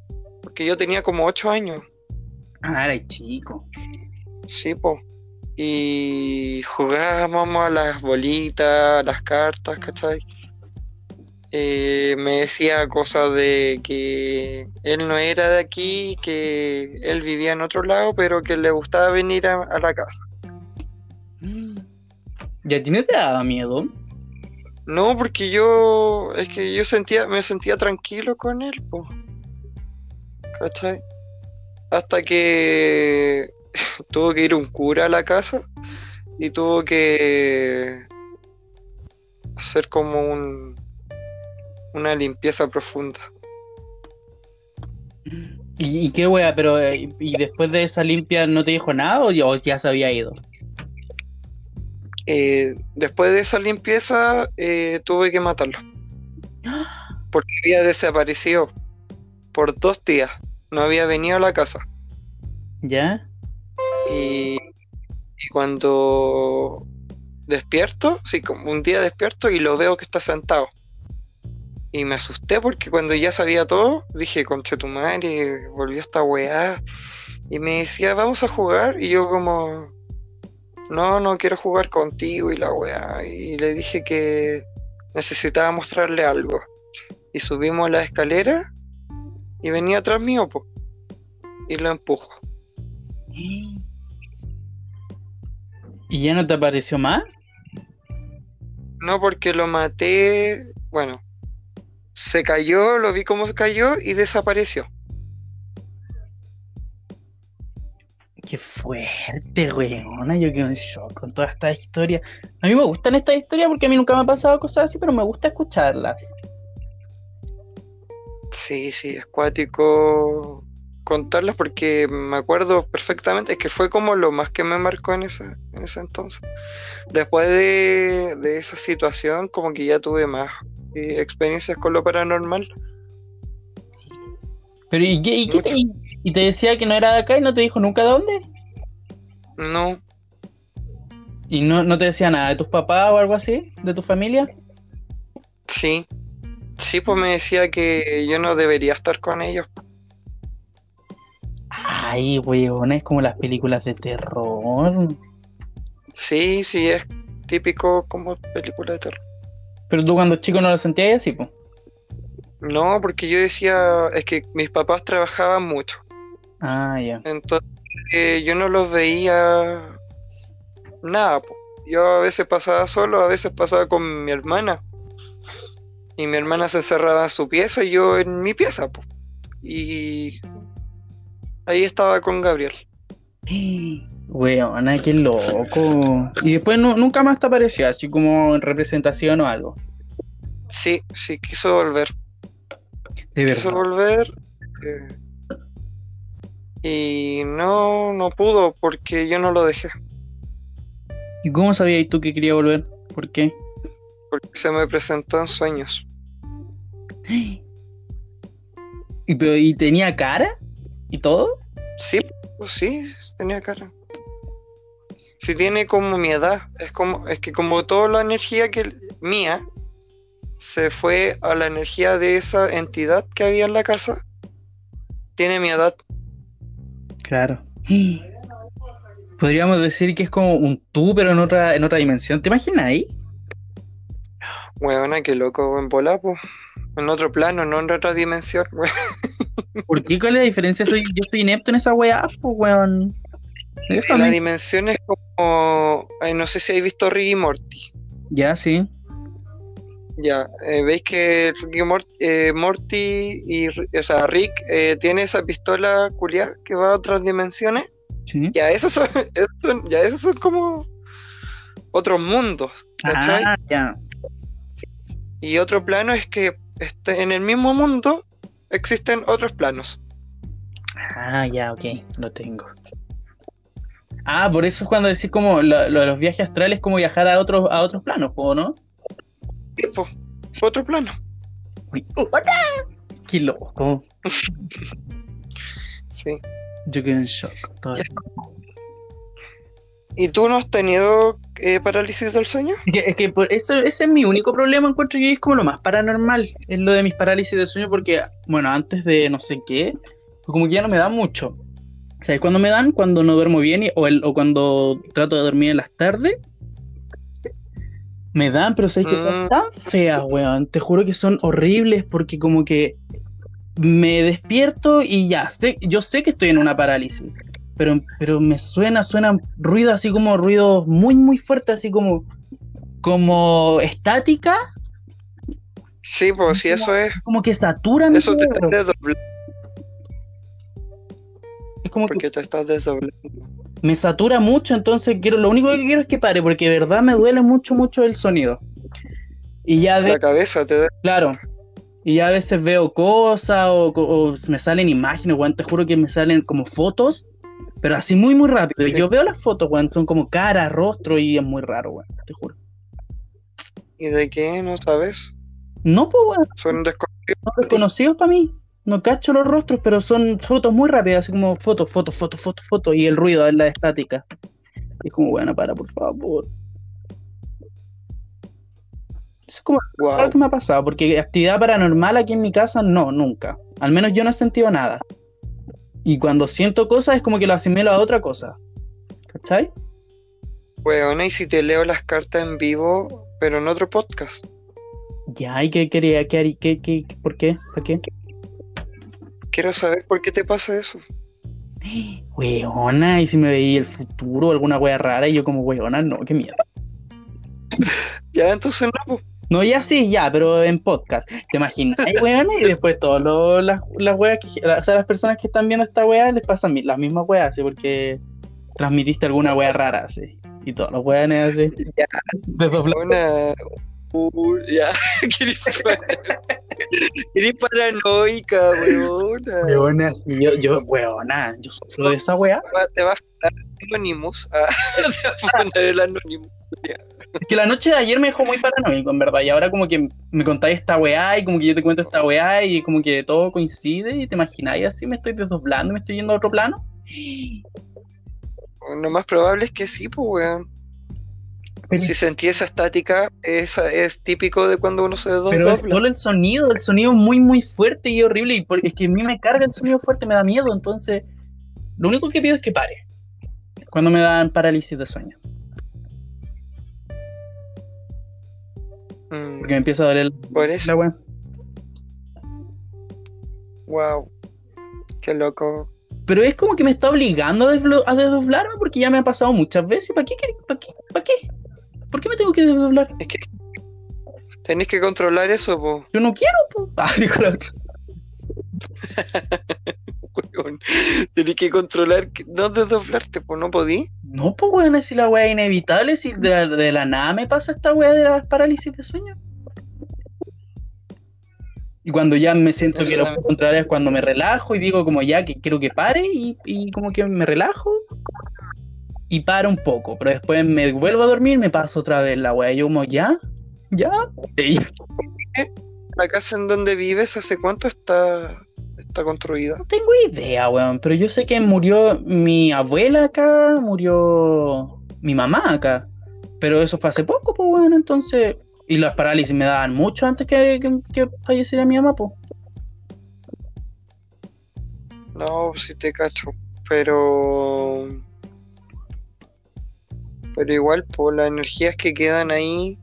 Porque yo tenía como 8 años. Ah, era chico. Sí, pues. Y jugábamos a las bolitas, a las cartas, ¿cachai? Eh, me decía cosas de que él no era de aquí, que él vivía en otro lado, pero que le gustaba venir a, a la casa. ¿Ya tiene te daba miedo? No, porque yo, es que yo sentía, me sentía tranquilo con él, pues. ¿Cachai? Hasta que tuvo que ir un cura a la casa y tuvo que hacer como un una limpieza profunda. ¿Y, y qué wea? Pero, eh, ¿y después de esa limpia no te dijo nada o ya, o ya se había ido? Eh, después de esa limpieza eh, tuve que matarlo. Porque había desaparecido por dos días. No había venido a la casa. ¿Ya? Y, cuando despierto, sí, como un día despierto y lo veo que está sentado. Y me asusté porque cuando ya sabía todo, dije, conche tu madre, volvió esta weá. Y me decía, vamos a jugar. Y yo como, no, no quiero jugar contigo y la weá. Y le dije que necesitaba mostrarle algo. Y subimos la escalera y venía atrás mío. Y lo empujo. ¿Y ya no te apareció más? No, porque lo maté. Bueno, se cayó, lo vi cómo cayó y desapareció. Qué fuerte, weona. Yo quedo en shock con toda esta historia. A mí me gustan estas historias porque a mí nunca me ha pasado cosas así, pero me gusta escucharlas. Sí, sí, es cuático contarlas porque me acuerdo perfectamente, es que fue como lo más que me marcó en ese, en ese entonces. Después de, de esa situación, como que ya tuve más eh, experiencias con lo paranormal. Pero ¿y, qué, y, qué te, y- y te decía que no era de acá y no te dijo nunca de dónde? No, ¿Y no, no te decía nada de tus papás o algo así? ¿De tu familia? sí, sí, pues me decía que yo no debería estar con ellos. Ay, es como las películas de terror. Sí, sí, es típico como película de terror. Pero tú cuando chico no lo sentías así, pues. No, porque yo decía, es que mis papás trabajaban mucho, Ah, ya. entonces eh, yo no los veía nada. po. Yo a veces pasaba solo, a veces pasaba con mi hermana. Y mi hermana se encerraba en su pieza y yo en mi pieza. po. Y ahí estaba con Gabriel. Weona, qué loco. Y después nu- nunca más te apareció, así como en representación o algo. Sí, sí, quiso volver. De Quiso verdad. volver. eh, y no, no pudo porque yo no lo dejé. ¿Y cómo sabías tú que quería volver? ¿Por qué? Porque se me presentó en sueños. ¿Y, pero, ¿y tenía cara? ¿Y todo? Sí, pues sí, tenía cara. Sí tiene como mi edad. Es como, es que como toda la energía que mía se fue a la energía de esa entidad que había en la casa. Tiene mi edad. Claro. Podríamos decir que es como un tú, pero en otra, en otra dimensión. ¿Te imaginas ahí? Weona, qué loco, en bola, po. En otro plano, no en otra dimensión, ¿Por qué? ¿Cuál es la diferencia? Soy, yo soy inepto en esa weá, pues weón. La dimensión es como. ay, no sé si habéis visto Rick y Morty. Ya, sí. Ya, eh, veis que Rick y Mort- eh, Morty y o sea, Rick eh, tiene esa pistola culiar que va a otras dimensiones. Sí. Ya, esos son, ya, esos son como otros mundos, ¿cachai? Ah, ya. Y otro plano es que este, en el mismo mundo existen otros planos. Ah, ya, ok, lo tengo. Ah, por eso es cuando decís como lo, lo de los viajes astrales como viajar a otros a otros planos, ¿o no? Tipo, otro plano. Uy, ¡Qué loco! Sí. Yo quedé en shock. todavía. ¿Y tú no has tenido eh, parálisis del sueño? Es que, es que por eso, ese es mi único problema, encuentro yo, y es como lo más paranormal, es lo de mis parálisis de sueño, porque, bueno, antes de no sé qué, como que ya no me da mucho. ¿Sabes cuándo me dan? Cuando no duermo bien y- o, el- o cuando trato de dormir en las tardes. Me dan, pero sabes que son Mm. tan feas, weón. Te juro que son horribles porque como que me despierto y ya, sé, yo sé que estoy en una parálisis. Pero, pero me suena, suena ruido así como ruido muy, muy fuerte, así como, como estática, Sí, pues sí, eso es. como que satura mi Eso te estás desdoblando Es como que porque te estás desdoblando. me satura mucho, entonces quiero, lo único que quiero es que pare, porque de verdad me duele mucho, mucho el sonido. Y ya La cabeza te duele. claro, y ya a veces veo cosas o, o me salen imágenes, weón, te juro que me salen como fotos, pero así muy, muy rápido. Yo veo las fotos, weón, son como cara, rostro y es muy raro, weón, te juro. ¿Y de qué? No sabes. No, pues, weón, Son desconocidos. son desconocidos para mí. No cacho los rostros, pero son fotos muy rápidas, así como fotos, fotos, fotos, fotos, fotos, y el ruido es la estática. Y es como, bueno, para, por favor. Es como lo Wow. que me ha pasado, porque actividad paranormal aquí en mi casa, no, nunca. Al menos yo no he sentido nada. Y cuando siento cosas es como que lo asimilo a otra cosa. ¿Cachai? Weona, y si te leo las cartas en vivo, pero en otro podcast. Ya, ¿y qué quería? ¿Qué, qué, qué, qué- por qué? ¿Para qué? Quiero saber por qué te pasa eso. Weona, y si me veía el futuro, alguna wea rara, y yo como, weona, no, qué miedo. Ya, entonces no, pues. No, ya sí, ya, pero en podcast. ¿Te imaginas? weón? Y después todas las, las weas que, o sea, las personas que están viendo esta wea les pasan las mismas weas, así, porque transmitiste alguna wea rara, así. Y todos los weones así. Ya. Una. Uh, ya, querés paranoica, weona. Weona, sí, yo, yo, weona, yo sufro de esa wea. Te va a fundar Anonymous. Ah, te va a fundar el Anonymous. Es que la noche de ayer me dejó muy paranoico, en verdad, y ahora como que me contáis esta weá, y como que yo te cuento esta weá, y como que todo coincide, y te imagináis así, me estoy desdoblando, me estoy yendo a otro plano. Lo más probable es que sí, pues, weón. Pero- Si sentí esa estática, esa es típico de cuando uno se Pero desdobla. es solo el sonido, el sonido muy, muy fuerte y horrible. Y es que a mí me carga el sonido fuerte, me da miedo. Entonces, lo único que pido es que pare. Cuando me dan parálisis de sueño. Mm, Porque me empieza a doler por eso, la wea. wow. Qué loco. Pero es como que me está obligando a, desdoblarme porque ya me ha pasado muchas veces. ¿Para qué, ¿Para qué? ¿Para qué? ¿Por qué me tengo que desdoblar? Es que tenés que controlar eso, po, Yo no quiero, po. Ah, dijo la otra. weón. Tenés que controlar que- no desdoblarte, pues no podí. No, pues weón, si la wea es inevitable, si de, de la nada me pasa esta wea de la parálisis de sueño. Y cuando ya me siento Eso que lo puedo controlar es cuando me relajo y digo como ya que quiero que pare y, y como que me relajo y paro un poco, pero después me vuelvo a dormir me paso otra vez la wea. Yo como ya, ya, y ¿La casa en donde vives hace cuánto está, está construida? no tengo idea, weón, pero yo sé que murió mi abuela acá, murió mi mamá acá, pero eso fue hace poco, pues weón, entonces... Y las parálisis me daban mucho antes que, que, que falleciera mi mamá, pues. No, sí te cacho. Pero. Pero igual, por las energías que quedan ahí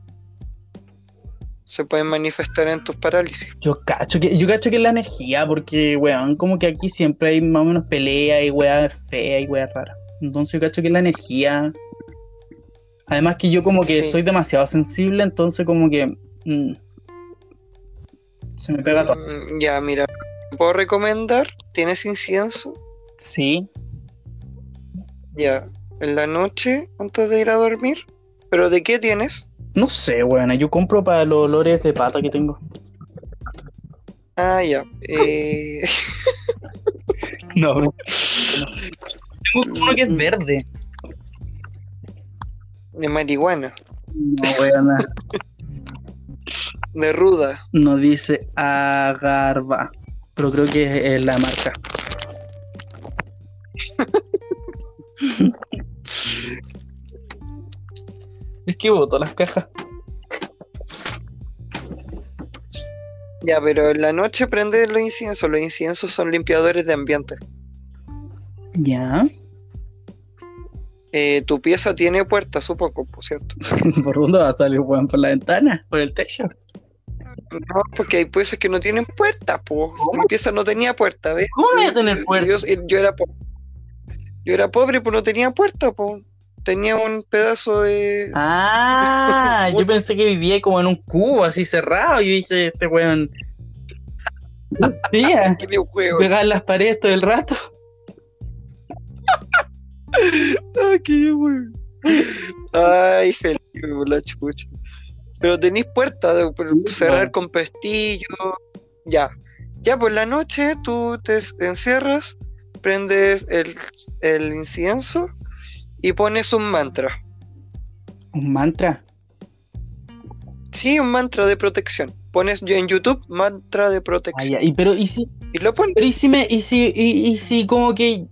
se pueden manifestar en tus parálisis. Yo cacho que, yo cacho que es la energía, porque, weón, como que aquí siempre hay más o menos pelea y weá fea y weá rara. Entonces yo cacho que es la energía. Además que yo como que Sí. soy demasiado sensible, entonces como que mm, se me pega todo. Mm, Ya, mira, puedo recomendar. ¿Tienes incienso? Sí, Ya, en la noche antes de ir a dormir. ¿Pero de qué tienes? No sé, weón, yo compro para los olores de pata que tengo. Ah, ya. Eh, No, no. Tengo uno que es verde. de marihuana, No, weón, de ruda. no dice agarba, pero creo que es, es la marca. es que boto las cajas. Ya, pero en la noche prende los inciensos. Los inciensos son limpiadores de ambiente. Ya. Eh, tu pieza tiene puerta, supongo, por cierto. ¿Por dónde va a salir weón? ¿Por la ventana? ¿Por el techo? No, porque hay piezas que no tienen puerta, po. Mi pieza no tenía puerta, ¿ves? ¿Cómo voy a tener puerta? Yo, yo era pobre. Yo era pobre, pues no tenía puerta, po. Tenía un pedazo de. Ah, yo pensé que vivía como en un cubo así cerrado. Y yo dije, este weón. Sí, ¿Qué le juego? pegar las paredes todo el rato. Ay, qué weón. Ay, feliz, la chucha. Pero tenéis puerta, de- cerrar con pestillo. Ya. Ya por la noche tú te encierras, prendes el, el incienso y pones un mantra. Un mantra. Sí, un mantra de protección. Pones en YouTube mantra de Ah, protección. ya. Y pero y si, Y lo pones. pero y si me, y si, y, y si como que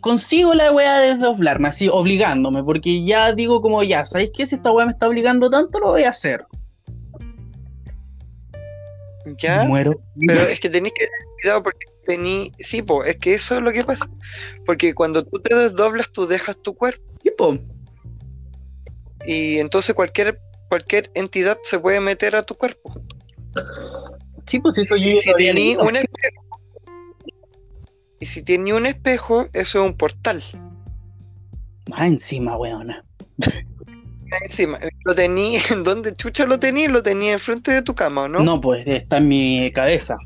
consigo la weá de desdoblarme, así obligándome, porque ya digo como ya, ¿sabéis qué? Si esta weá me está obligando tanto, lo voy a hacer. ¿Ya? Muero. Pero es que tenéis que tener cuidado porque tení. Sí, po, es que eso es lo que pasa. Porque cuando tú te desdoblas, tú dejas tu cuerpo. Tipo, Y entonces cualquier, cualquier entidad se puede meter a tu cuerpo. sí, pues eso yo Si tení un espejo. Y si tení un espejo, eso es un portal. Más encima, weona. Ahí Encima, lo tení, ¿en dónde chucha lo tení? Lo tenía enfrente de tu cama, ¿o ¿no? ¿no? pues está en mi cabeza.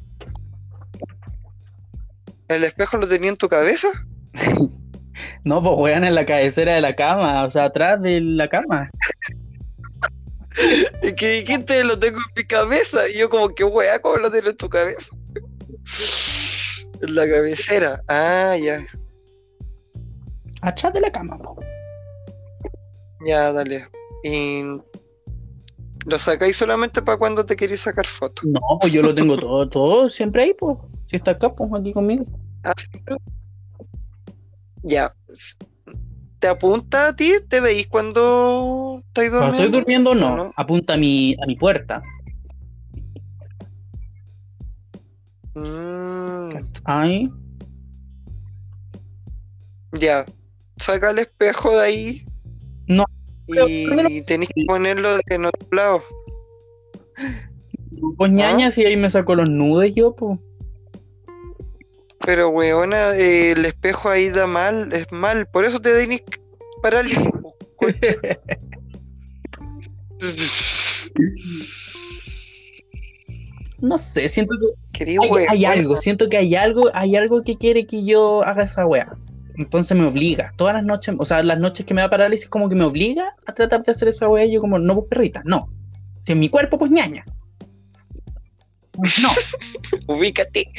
¿El espejo lo tenía en tu cabeza? No, pues weón en la cabecera de la cama, o sea, atrás de la cama. ¿Y que dijiste? Lo tengo en mi cabeza. Y yo como que wea, ¿cómo lo tienes en tu cabeza? En la cabecera. Ah, ya. Atrás de la cama, po. Ya, dale. Y lo sacáis solamente para cuando te queréis sacar fotos. No, pues yo lo tengo todo, todo siempre ahí, pues. Si está acá, pues aquí conmigo. Ah. Ya. ¿Te apunta a ti? ¿Te veis cuando estáis Cuando durmiendo? estoy durmiendo, no. ¿O no? Apunta a mi, a mi puerta. Mm, Ahí. ya. Saca el espejo de ahí. No. Y tenéis que ponerlo en otro lado. Pues ñañas y ahí me saco los nudes yo, pues. Pero, weona, eh, el espejo ahí da mal, es mal. Por eso te da parálisis. No sé, siento que Querido hay, hay algo, siento que hay algo, hay algo que quiere que yo haga esa wea. Entonces me obliga. Todas las noches, o sea, las noches que me da parálisis, como que me obliga a tratar de hacer esa wea. Y yo, como, no, pues perrita, no. Si en mi cuerpo, pues ñaña. No. Ubícate.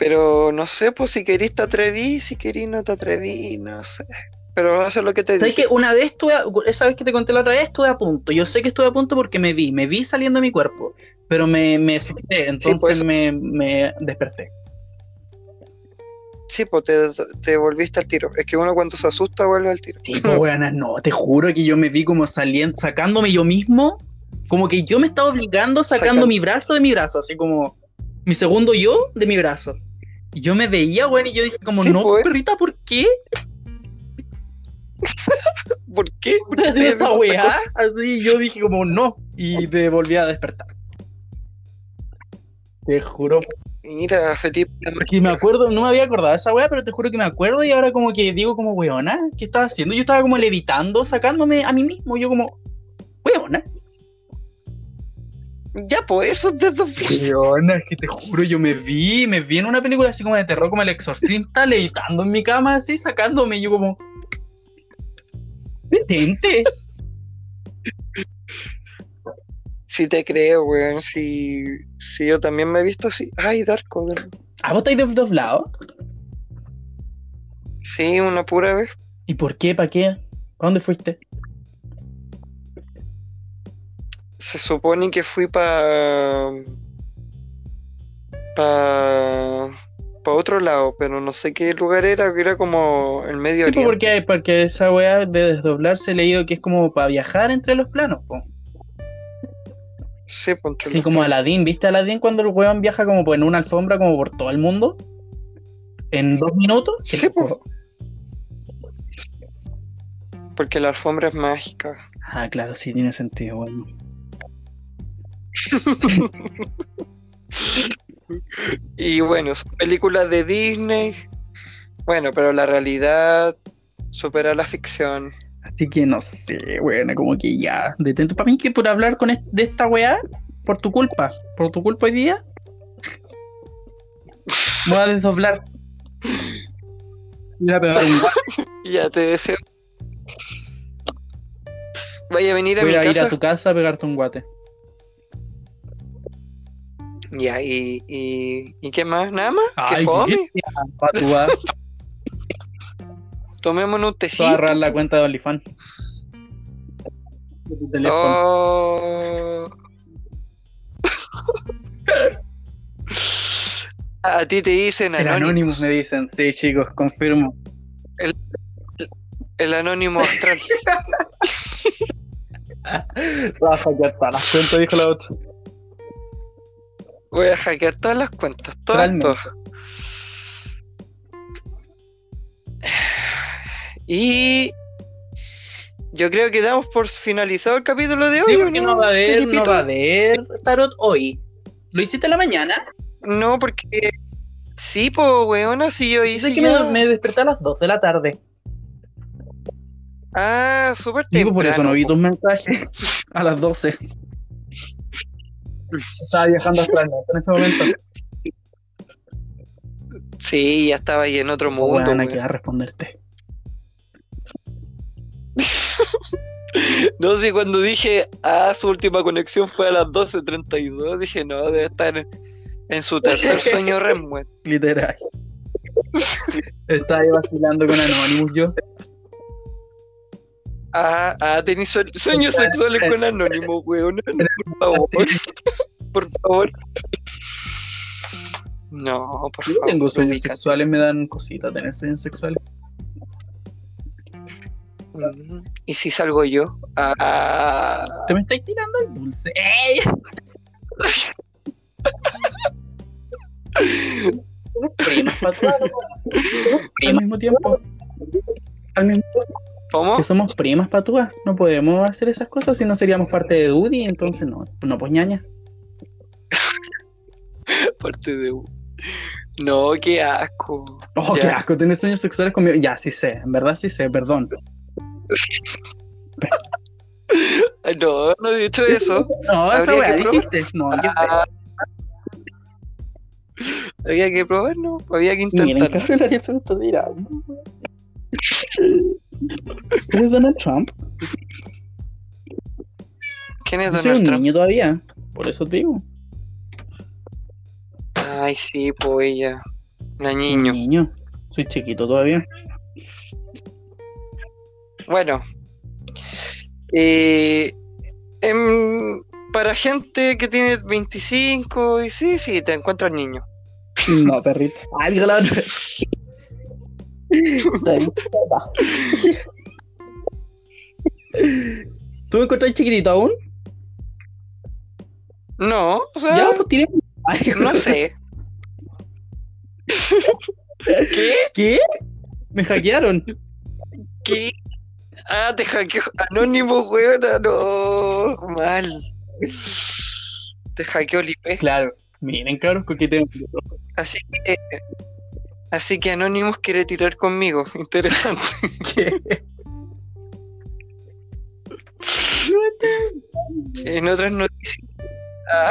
Pero no sé, pues si querís te atreví, si querís no te atreví, no sé. Pero eso es lo que te ¿Sabes dije. que una vez estuve, a- esa vez que te conté la otra vez, estuve a punto. Yo sé que estuve a punto porque me vi, me vi saliendo de mi cuerpo, pero me, me asusté, entonces pues. me, me desperté. Sí, pues te, te volviste al tiro. Es que uno cuando se asusta vuelve al tiro. Sí, pues no, te juro que yo me vi como saliendo, sacándome yo mismo, como que yo me estaba obligando sacando Sacan- mi brazo de mi brazo, así como mi segundo yo de mi brazo. Y yo me veía, weón, y yo dije como, Sí, no, pues. perrita, ¿por qué? ¿Por qué? ¿Por qué ¿Estás haciendo estoy esa weá? Así yo dije como, no, y me volví a despertar. Te juro, Mira, Felipe. porque me acuerdo, no me había acordado de esa weá, pero te juro que me acuerdo y ahora como que digo como, weona, ¿qué estaba haciendo? Yo estaba como levitando, sacándome a mí mismo, yo como, weona. Ya, pues eso es desdoblarse. Weona, es que te juro, yo me vi, me vi en una película así como de terror, como el exorcista, levitando en mi cama, así, sacándome, y yo como... Detente. Si te creo, weón. Si, si yo también me he visto así. Ay, Darko. weón. ¿A vos estáis doblado? Sí, una pura vez. ¿Y por qué? ¿Para qué? ¿A dónde fuiste? Se supone que fui para. para. para otro lado, pero no sé qué lugar era, que era como el Medio Sí, Oriente. porque, porque esa weá de desdoblarse he leído que es como para viajar entre los planos, po. Sí, entre Así los- como Aladdin, ¿viste Aladdin cuando el weón viaja como en una alfombra como por todo el mundo? ¿En dos minutos? Sí, loco. porque la alfombra es mágica. Ah, claro, sí, tiene sentido, weón. Y bueno, son películas de Disney. Bueno, pero la realidad supera la ficción. Así que no sé, weón, como que ya. Detento. Para mí que por hablar con de esta weá, por tu culpa, por tu culpa hoy día, me voy a desdoblar. Voy a pegar un guate, Ya te deseo. Vaya a venir a voy mi a ir a tu casa a pegarte un guate. Ya, y, y, ¿y qué más? ¿Nada más? ¿Qué Ay, qué patúa. Tomémonos un Te voy a tecito. agarrar la cuenta de OnlyFans. Oh. A ti te dicen El anónimo, anónimo me dicen, sí, chicos, confirmo. el anónimo astral. Raja, ya está, las cuentas, dijo la otra. Voy a hackear todas las cuentas, todas. Y yo creo que damos por finalizado el capítulo de hoy. Sí, ¿o porque no va a haber, no Felipito? va a haber tarot hoy. ¿Lo hiciste en la mañana? No, porque sí, po, weona, si yo hice Dice que ya. me, me desperté a las 2 de la tarde. Ah, súper Digo, temprano. por eso no vi tus mensajes a las 12. Estaba viajando norte en ese momento. Sí, ya estaba ahí en otro mundo. Bueno, weón. que va a responderte. No sé, cuando dije, ah, su última conexión fue a las 12.32, dije, no, debe estar en, en su tercer sueño REM. Literal. Estaba ahí vacilando con Anonymous yo. Ah, ah, tenés sue- sueños sexuales con Anónimo, weón. Por favor, por favor. No, por Yo favor. tengo sueños ubícate. sexuales, me dan cositas tener sueños sexuales. Mm, ¿Y si salgo yo? Ah, Te me estáis tirando el dulce. ¡Ey! Al mismo tiempo. Al mismo tiempo ¿Cómo? que somos primas, Patúa. No podemos hacer esas cosas si no seríamos parte de Dudy, entonces no. No, pues ñaña. Parte de un- No, qué asco. Oh, Ya. qué asco tener sueños sexuales conmigo. Ya, sí sé, en verdad sí sé, perdón. No, no he dicho eso. No, Habría weá dijiste. No, Ah, había que probar, no, había que feo. Miren, intentar. cabrón, se me está tirando. ¿Eres Donald Trump? ¿Quién es Yo soy Donald un Trump? niño todavía. por eso te digo. Ay, sí, pues ella. La niño. Niño, soy chiquito todavía. Bueno. Eh, em, para gente que tiene 25, y sí, sí, te encuentras niño. No, perrito. Ay, la otra. ¿Tú me encontrás chiquitito aún? No, o sea, Ya, pues tiré. Ay, no sé. ¿Qué? ¿Qué? Me hackearon. ¿Qué? Ah, te hackeó Anónimo, weón. No, mal. Te hackeó el IP. Claro. Miren, claro, que tengo. Así que. Así que Anonymous quiere tirar conmigo. Interesante. En otras noticias. Ah.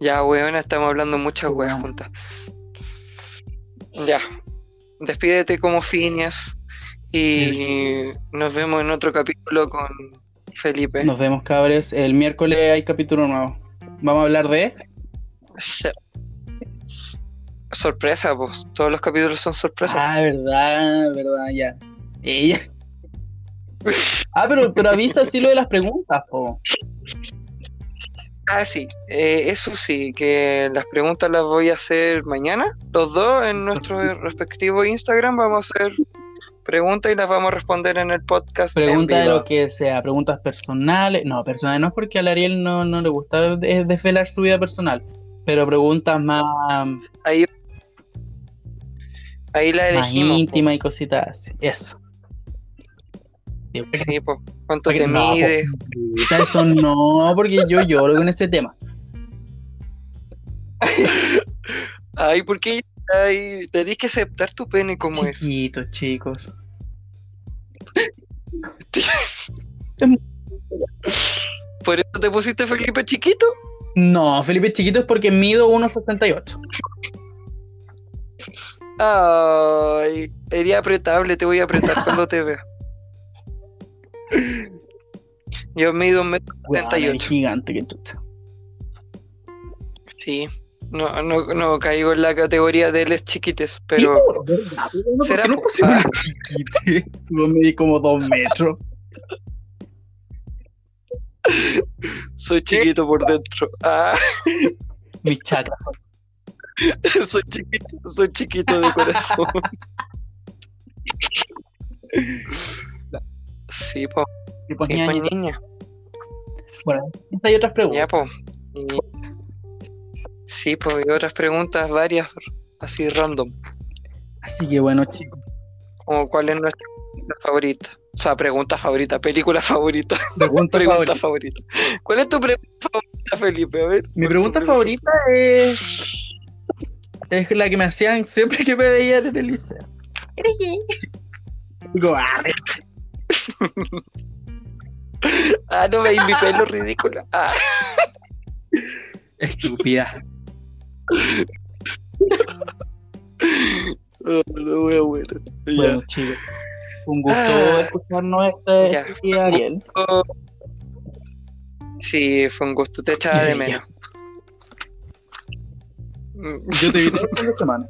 ya, weón, estamos hablando muchas weas juntas. Ya. Despídete como Phineas. Y nos vemos en otro capítulo con Felipe. Nos vemos, cabres. El miércoles hay capítulo nuevo. Vamos a hablar de. Sorpresa, pues. Todos los capítulos son sorpresas. Ah, verdad, verdad, ya. Ella. Ah, pero, pero avisa así lo de las preguntas, po. Ah, sí, eh, eso sí, que las preguntas las voy a hacer mañana, los dos en nuestro respectivo Instagram vamos a hacer preguntas y las vamos a responder en el podcast. Pregunta de lo que sea, preguntas personales. No, personales no es porque a Ariel no, no le gusta de- desvelar su vida personal. Pero preguntas más, Ahí, ahí la más elegimos. íntimas y cositas así. Eso. Sí, po. Sí, po. ¿Cuánto Porque- te no, po. mide? puta, Eso no, porque yo lloro con ese tema. Ay, ¿por qué? Ay, tenés que aceptar tu pene como es. Chiquitos, chicos. ¿Por eso te pusiste Felipe chiquito? No, Felipe chiquito es porque mido 1.68. Ay, sería apretable, te voy a apretar cuando te vea. Yo mido un metro setenta y gigante que chucha. Sí, no, no, no caigo en la categoría de les chiquites, pero ¿por será no Ah. chiquite? Si vos medís como dos metros. soy chiquito por dentro. Ah, Mi chakra. soy chiquito, soy chiquito de corazón. Sí, po, pues, sí, po, ñaño. niña. Bueno, hay otras preguntas. Ya, po. Y- Sí, pues, y otras preguntas varias, así random. Así que bueno, chicos. Como cuál es nuestra película favorita. O sea, pregunta favorita, película favorita, Pregunta pregunta favorita. favorita. ¿Cuál es tu pregunta favorita, Felipe? A ver. Mi ¿cuál es pregunta tu favorita es. Es la que me hacían siempre que me veían en el liceo. ¿Eres gay? Digo, ah, Ah, no veis mi pelo ridículo. Ah, estúpida. oh, no voy a bueno. Bueno, chicos. Un gusto Ah. escucharnos este Ya. y Ariel. Sí, fue un gusto. Te echaba de Ya. menos. Yo te vi todo el fin de semana.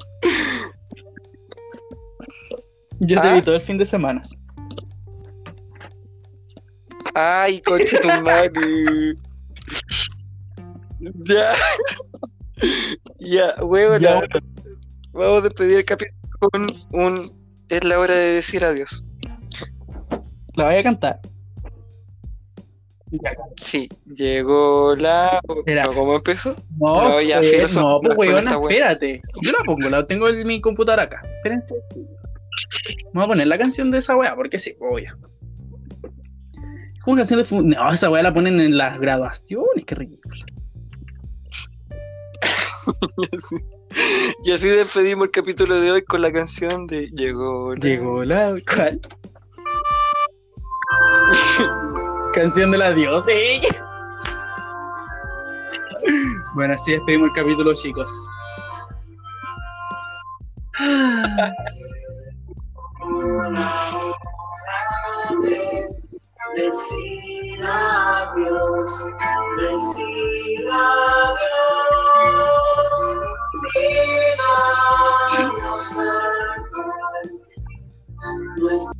Yo te ¿Ah? vi todo el fin de semana. Ay, coche tu madre. Ya. Ya, huevona. Ya, Vamos a despedir el capítulo con un. Es la hora de decir adiós. La voy a cantar. Sí, llegó la. Espera. ¿No, ¿Cómo empezó? No, No, ya, pues, no, pues weona, espérate. Yo la pongo, la tengo en mi computadora acá. Espérense. Vamos a poner la canción de esa weá, porque sí, obvio. Como canción de No, esa weá la ponen en las graduaciones, qué ridículo. Y así, y así despedimos el capítulo de hoy con la canción de Llegó la. Llegó la. ¿Cuál? canción del adiós. Sí. Bueno, así despedimos el capítulo, chicos. Decir adiós. Dios,